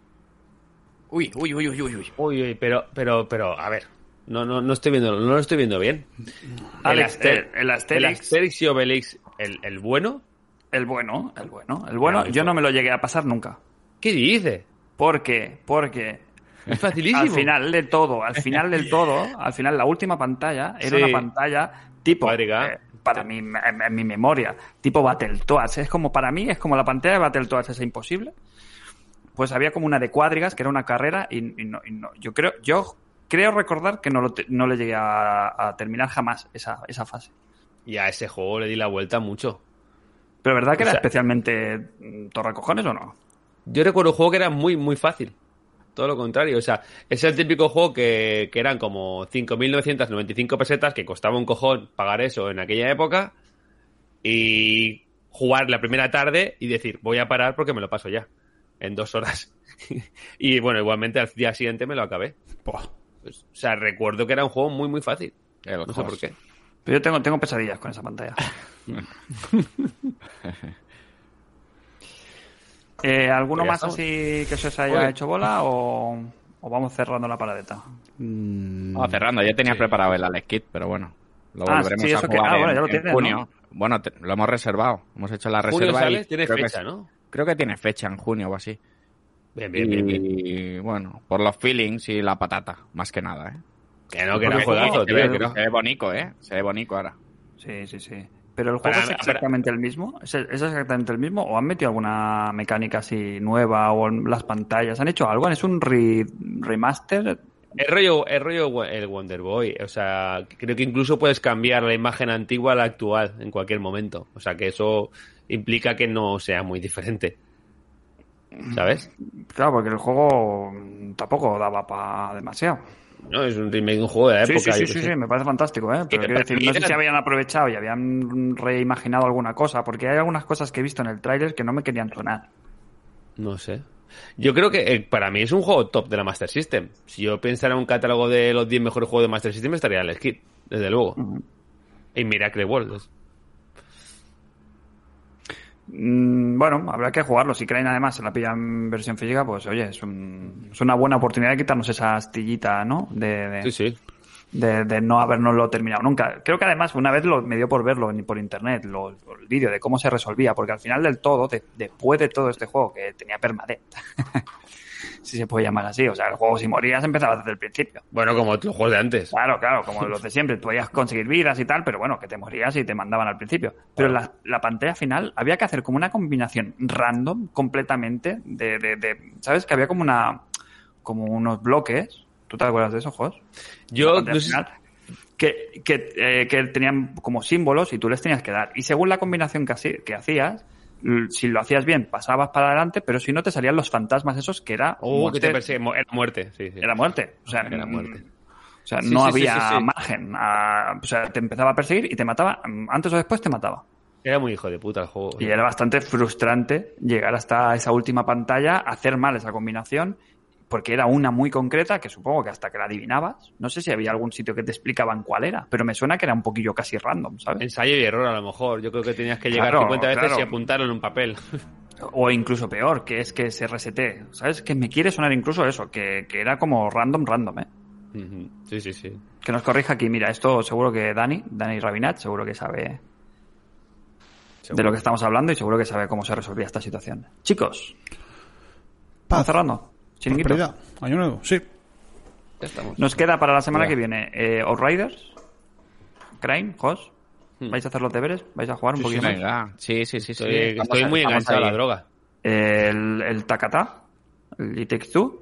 Uy, uy, uy, uy, uy, uy. Uy, uy, pero, pero, pero, a ver. No, no, no estoy viendo, no lo estoy viendo bien. Alex, Aster- eh, el Asterix, el Asterix y Obelix, el, el bueno. el bueno, el bueno, el bueno, Claro, yo no me lo llegué a pasar nunca. ¿Qué dice? ¿Por qué? Porque Es facilísimo. al final de todo, al final del todo, al final la última pantalla era Sí. una pantalla tipo eh, para mi, en, en mi memoria, tipo Battletoads, es como para mí es como la pantalla de Battletoads es imposible. Pues había como una de cuadrigas que era una carrera y, y no, y no- yo creo yo creo recordar que no lo te- no le llegué a, a terminar jamás esa, esa fase. Y a ese juego le di la vuelta mucho. Pero verdad que O era sea- especialmente torrecojones o no? Yo recuerdo un juego que era muy, muy fácil. Todo lo contrario. O sea, es el típico juego que, que eran como 5.995 pesetas, que costaba un cojón pagar eso en aquella época. Y jugar la primera tarde y decir, voy a parar porque me lo paso ya. En dos horas. y bueno, igualmente al día siguiente me lo acabé. Buah. Pues, o sea, recuerdo que era un juego muy, muy fácil. El No sé por qué. Pero yo tengo, tengo pesadillas con esa pantalla. eh, ¿Alguno más estamos. así que se os haya Oye. hecho bola o, o vamos cerrando la paradeta? Mm, Vamos cerrando, ya tenía Sí. preparado el Alex Kit, pero bueno. Lo Ah, volveremos sí, a eso que- jugar ah, bueno, en, ya lo en tienes, junio. ¿no? Bueno, te- lo hemos reservado. Hemos hecho la ¿Junio reserva sale? y Tiene creo que fecha, es- ¿no? Creo que tiene fecha en junio o así. Bien, bien, bien, bien. Y bueno, por los feelings y la patata, más que nada, ¿eh? Que no, que era juegazo, se, tío. ve, que no. se ve bonito, ¿eh? Se ve bonito ahora. Sí, sí, sí. ¿Pero el juego Para- es exactamente el mismo? ¿Es, es exactamente el mismo? ¿O han metido alguna mecánica así nueva o en las pantallas? ¿Han hecho algo? ¿Es un re- remaster? El rollo, el rollo el Wonder Boy, o sea, creo que incluso puedes cambiar la imagen antigua a la actual en cualquier momento. O sea, que eso implica que no sea muy diferente. ¿Sabes? Claro, porque el juego tampoco daba para demasiado. No, es un remake de un juego de la época. sí, sí, sí, sí, me parece fantástico, ¿eh? Pero quiero decir, no sé si habían aprovechado y habían reimaginado alguna cosa, porque hay algunas cosas que he visto en el tráiler que no me querían sonar. No sé. Yo creo que eh, para mí es un juego top de la Master System. Si yo pensara en un catálogo de los 10 mejores juegos de Master System, estaría el Skid, desde luego. Ujú. Y Miracle World. Mm, Bueno, habrá que jugarlo. Si creen además se la pillan en versión física, pues oye, es, un- es una buena oportunidad de quitarnos esa astillita, ¿no? De, de- Sí, sí. de, de no habernoslo terminado nunca. Creo que además una vez lo, me dio por verlo en- por internet, lo- el vídeo de cómo se resolvía, porque al final del todo, de- después de todo este juego que tenía permadeath, si se puede llamar así, o sea, el juego si morías empezaba desde el principio. Bueno, como los juegos de antes. Claro, claro, como los de siempre, podías conseguir vidas y tal, pero bueno, que te morías y te mandaban al principio. Pero la, la pantalla final había que hacer como una combinación random completamente de, de, de- ¿sabes? Que había como una como unos bloques. ¿Tú te acuerdas de eso, Jos? Yo, no final, que, que, eh, que tenían como símbolos y tú les tenías que dar. Y según la combinación que, hacía- que hacías, si lo hacías bien, pasabas para adelante, pero si no, te salían los fantasmas esos que era, Oh, que te muerte, persigue. Era muerte, sí, sí. era muerte. O sea, Era muerte. O sea, Sí, no había margen. a- o sea, te empezaba a perseguir y te mataba. mm, Antes o después te mataba. Era muy hijo de puta el juego. Y era bastante frustrante llegar hasta esa última pantalla, hacer mal esa combinación, porque era una muy concreta que supongo que hasta que la adivinabas, no sé si había algún sitio que te explicaban cuál era, pero me suena que era un poquillo casi random, ¿sabes? Ensayo y error, a lo mejor. Yo creo que tenías que llegar Claro, 50 veces claro. y apuntarlo en un papel. O incluso peor, que es que se resete. ¿Sabes? Que me quiere sonar incluso eso, que, que era como random, random, ¿eh? Sí, sí, sí. Que nos corrija aquí, mira, esto seguro que Dani, Dani Rabinat, seguro que sabe de lo que estamos hablando y seguro que sabe cómo se resolvía esta situación. Chicos, vamos Paz, cerrando. Chiringuito. prosperidad, año nuevo, sí. Ya estamos. Nos queda para la semana que viene eh, Outriders, Crane, Jos. Hmm. ¿Vais a hacer los deberes? ¿Vais a jugar un poquito más? Venga, sí, sí, sí. sí. Estoy, muy enganchado a la droga. El, el Takata, el It Takes Two,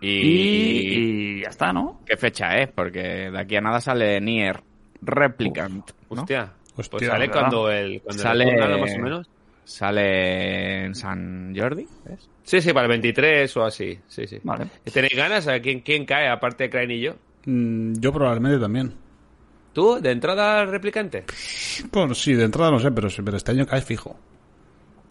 Y, y, y ya está, ¿no? ¿Qué fecha es? Porque de aquí a nada sale Nier Replicant. ¿no? Hostia. Hostia, pues sale ¿verdad? cuando el. Cuando Sale- el más o menos. Sale en San Jordi, ¿ves? Sí, sí, para el 23 o así. Sí, sí. Vale. ¿Tenéis ganas? ¿A quién, quién cae aparte de Crane y yo? Mm, yo probablemente también. ¿Tú? ¿De entrada replicante? Bueno, sí, de entrada no sé, pero, sí, pero este año cae fijo.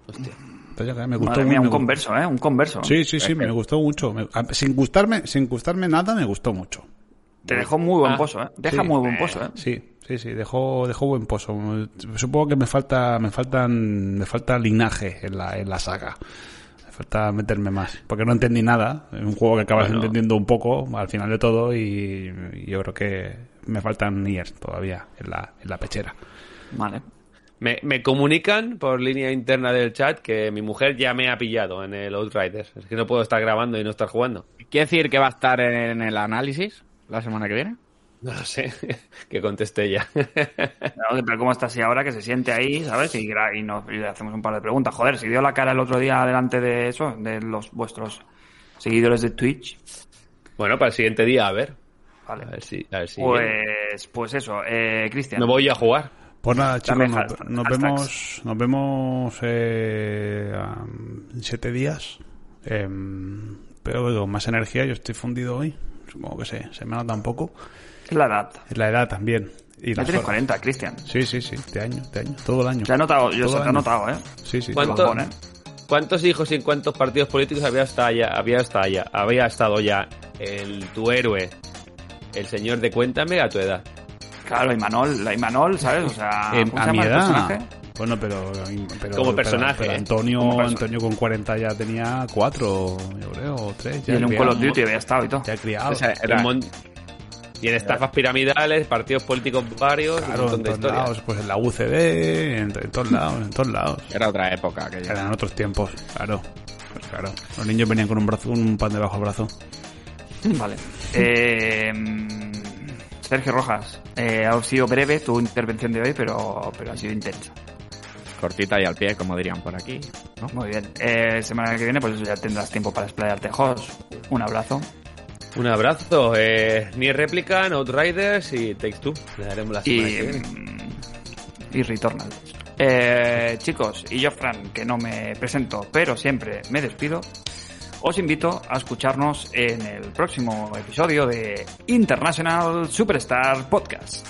Hostia. Este año cae, me gustó Madre mía, un me gustó. converso, ¿eh? Un converso. Sí, sí, sí, me gustó mucho. Me- sin gustarme, sin gustarme nada, me gustó mucho. Te dejó muy buen Ah, pozo, ¿eh? Deja sí. muy buen pozo, ¿eh? Sí, sí, sí, dejó, dejó buen pozo. Supongo que me falta, me faltan, me falta linaje en la, en la saga. Me falta meterme más, porque no entendí nada. Es un juego que acabas Bueno. entendiendo un poco al final de todo y, y yo creo que me faltan Nier todavía en la, en la pechera. Vale. Me, me comunican por línea interna del chat que mi mujer ya me ha pillado en el Outriders. Es que no puedo estar grabando y no estar jugando. ¿Quiere decir que va a estar en el análisis la semana que viene? No lo sé. que conteste ella. No, pero ¿cómo está así ahora que se siente ahí, ¿sabes? Y, gra- y, nos- y le hacemos un par de preguntas. Joder, si dio la cara el otro día delante de eso, de los vuestros seguidores de Twitch. bueno, para el siguiente día, a ver. Vale. A ver si. A ver si Pues, pues eso, eh, Cristian. me voy a jugar. Pues nada, chicos, nos, vemos, nos vemos eh, en siete días. Em, pero con más energía, yo estoy fundido hoy. Supongo que se, se me nota un poco. Es la edad. Es la edad también. Y Ya tienes horas. 40, Cristian. Sí, sí, sí, de año, de año, todo el año. Te he notado, yo se te año. notado, ¿eh? Sí, sí. ¿Cuánto? Bajón, ¿eh? ¿Cuántos hijos y en cuántos partidos políticos había estado ya, había estado ya, había estado ya el tu héroe, el señor de Cuéntame a tu edad? Claro, Imanol, la Imanol, ¿sabes? O sea, En- ¿cómo a se mi llama el edad. personaje? Bueno, pero, pero- Como personaje, pero ¿eh? Antonio, Como Antonio con 40 ya tenía 4, yo creo, o 3. Y en un Call of Duty había estado y todo. Ya criado. O sea, Un era- mon- Y en estafas piramidales, partidos políticos varios, Claro, un montón en de todos historias. lados, pues en la UCD, en, en todos lados, en todos lados. era otra época que ya. Eran otros tiempos, claro. Pues claro. Los niños venían con un brazo, un pan debajo del brazo. Vale. Eh, Sergio Rojas, eh, ha sido breve tu intervención de hoy, pero, pero ha sido intensa. Cortita y al pie, como dirían por aquí. ¿no? Muy bien. Eh, semana que viene, pues ya tendrás tiempo para explayarte. Jos, un abrazo. Un abrazo. Eh, ni réplica, no Outriders y Takes Two. Le daremos la semana que Y, viene. y Returnal. Eh, chicos, y yo, Fran, que no me presento, pero siempre me despido, os invito a escucharnos en el próximo episodio de International Superstar Podcast.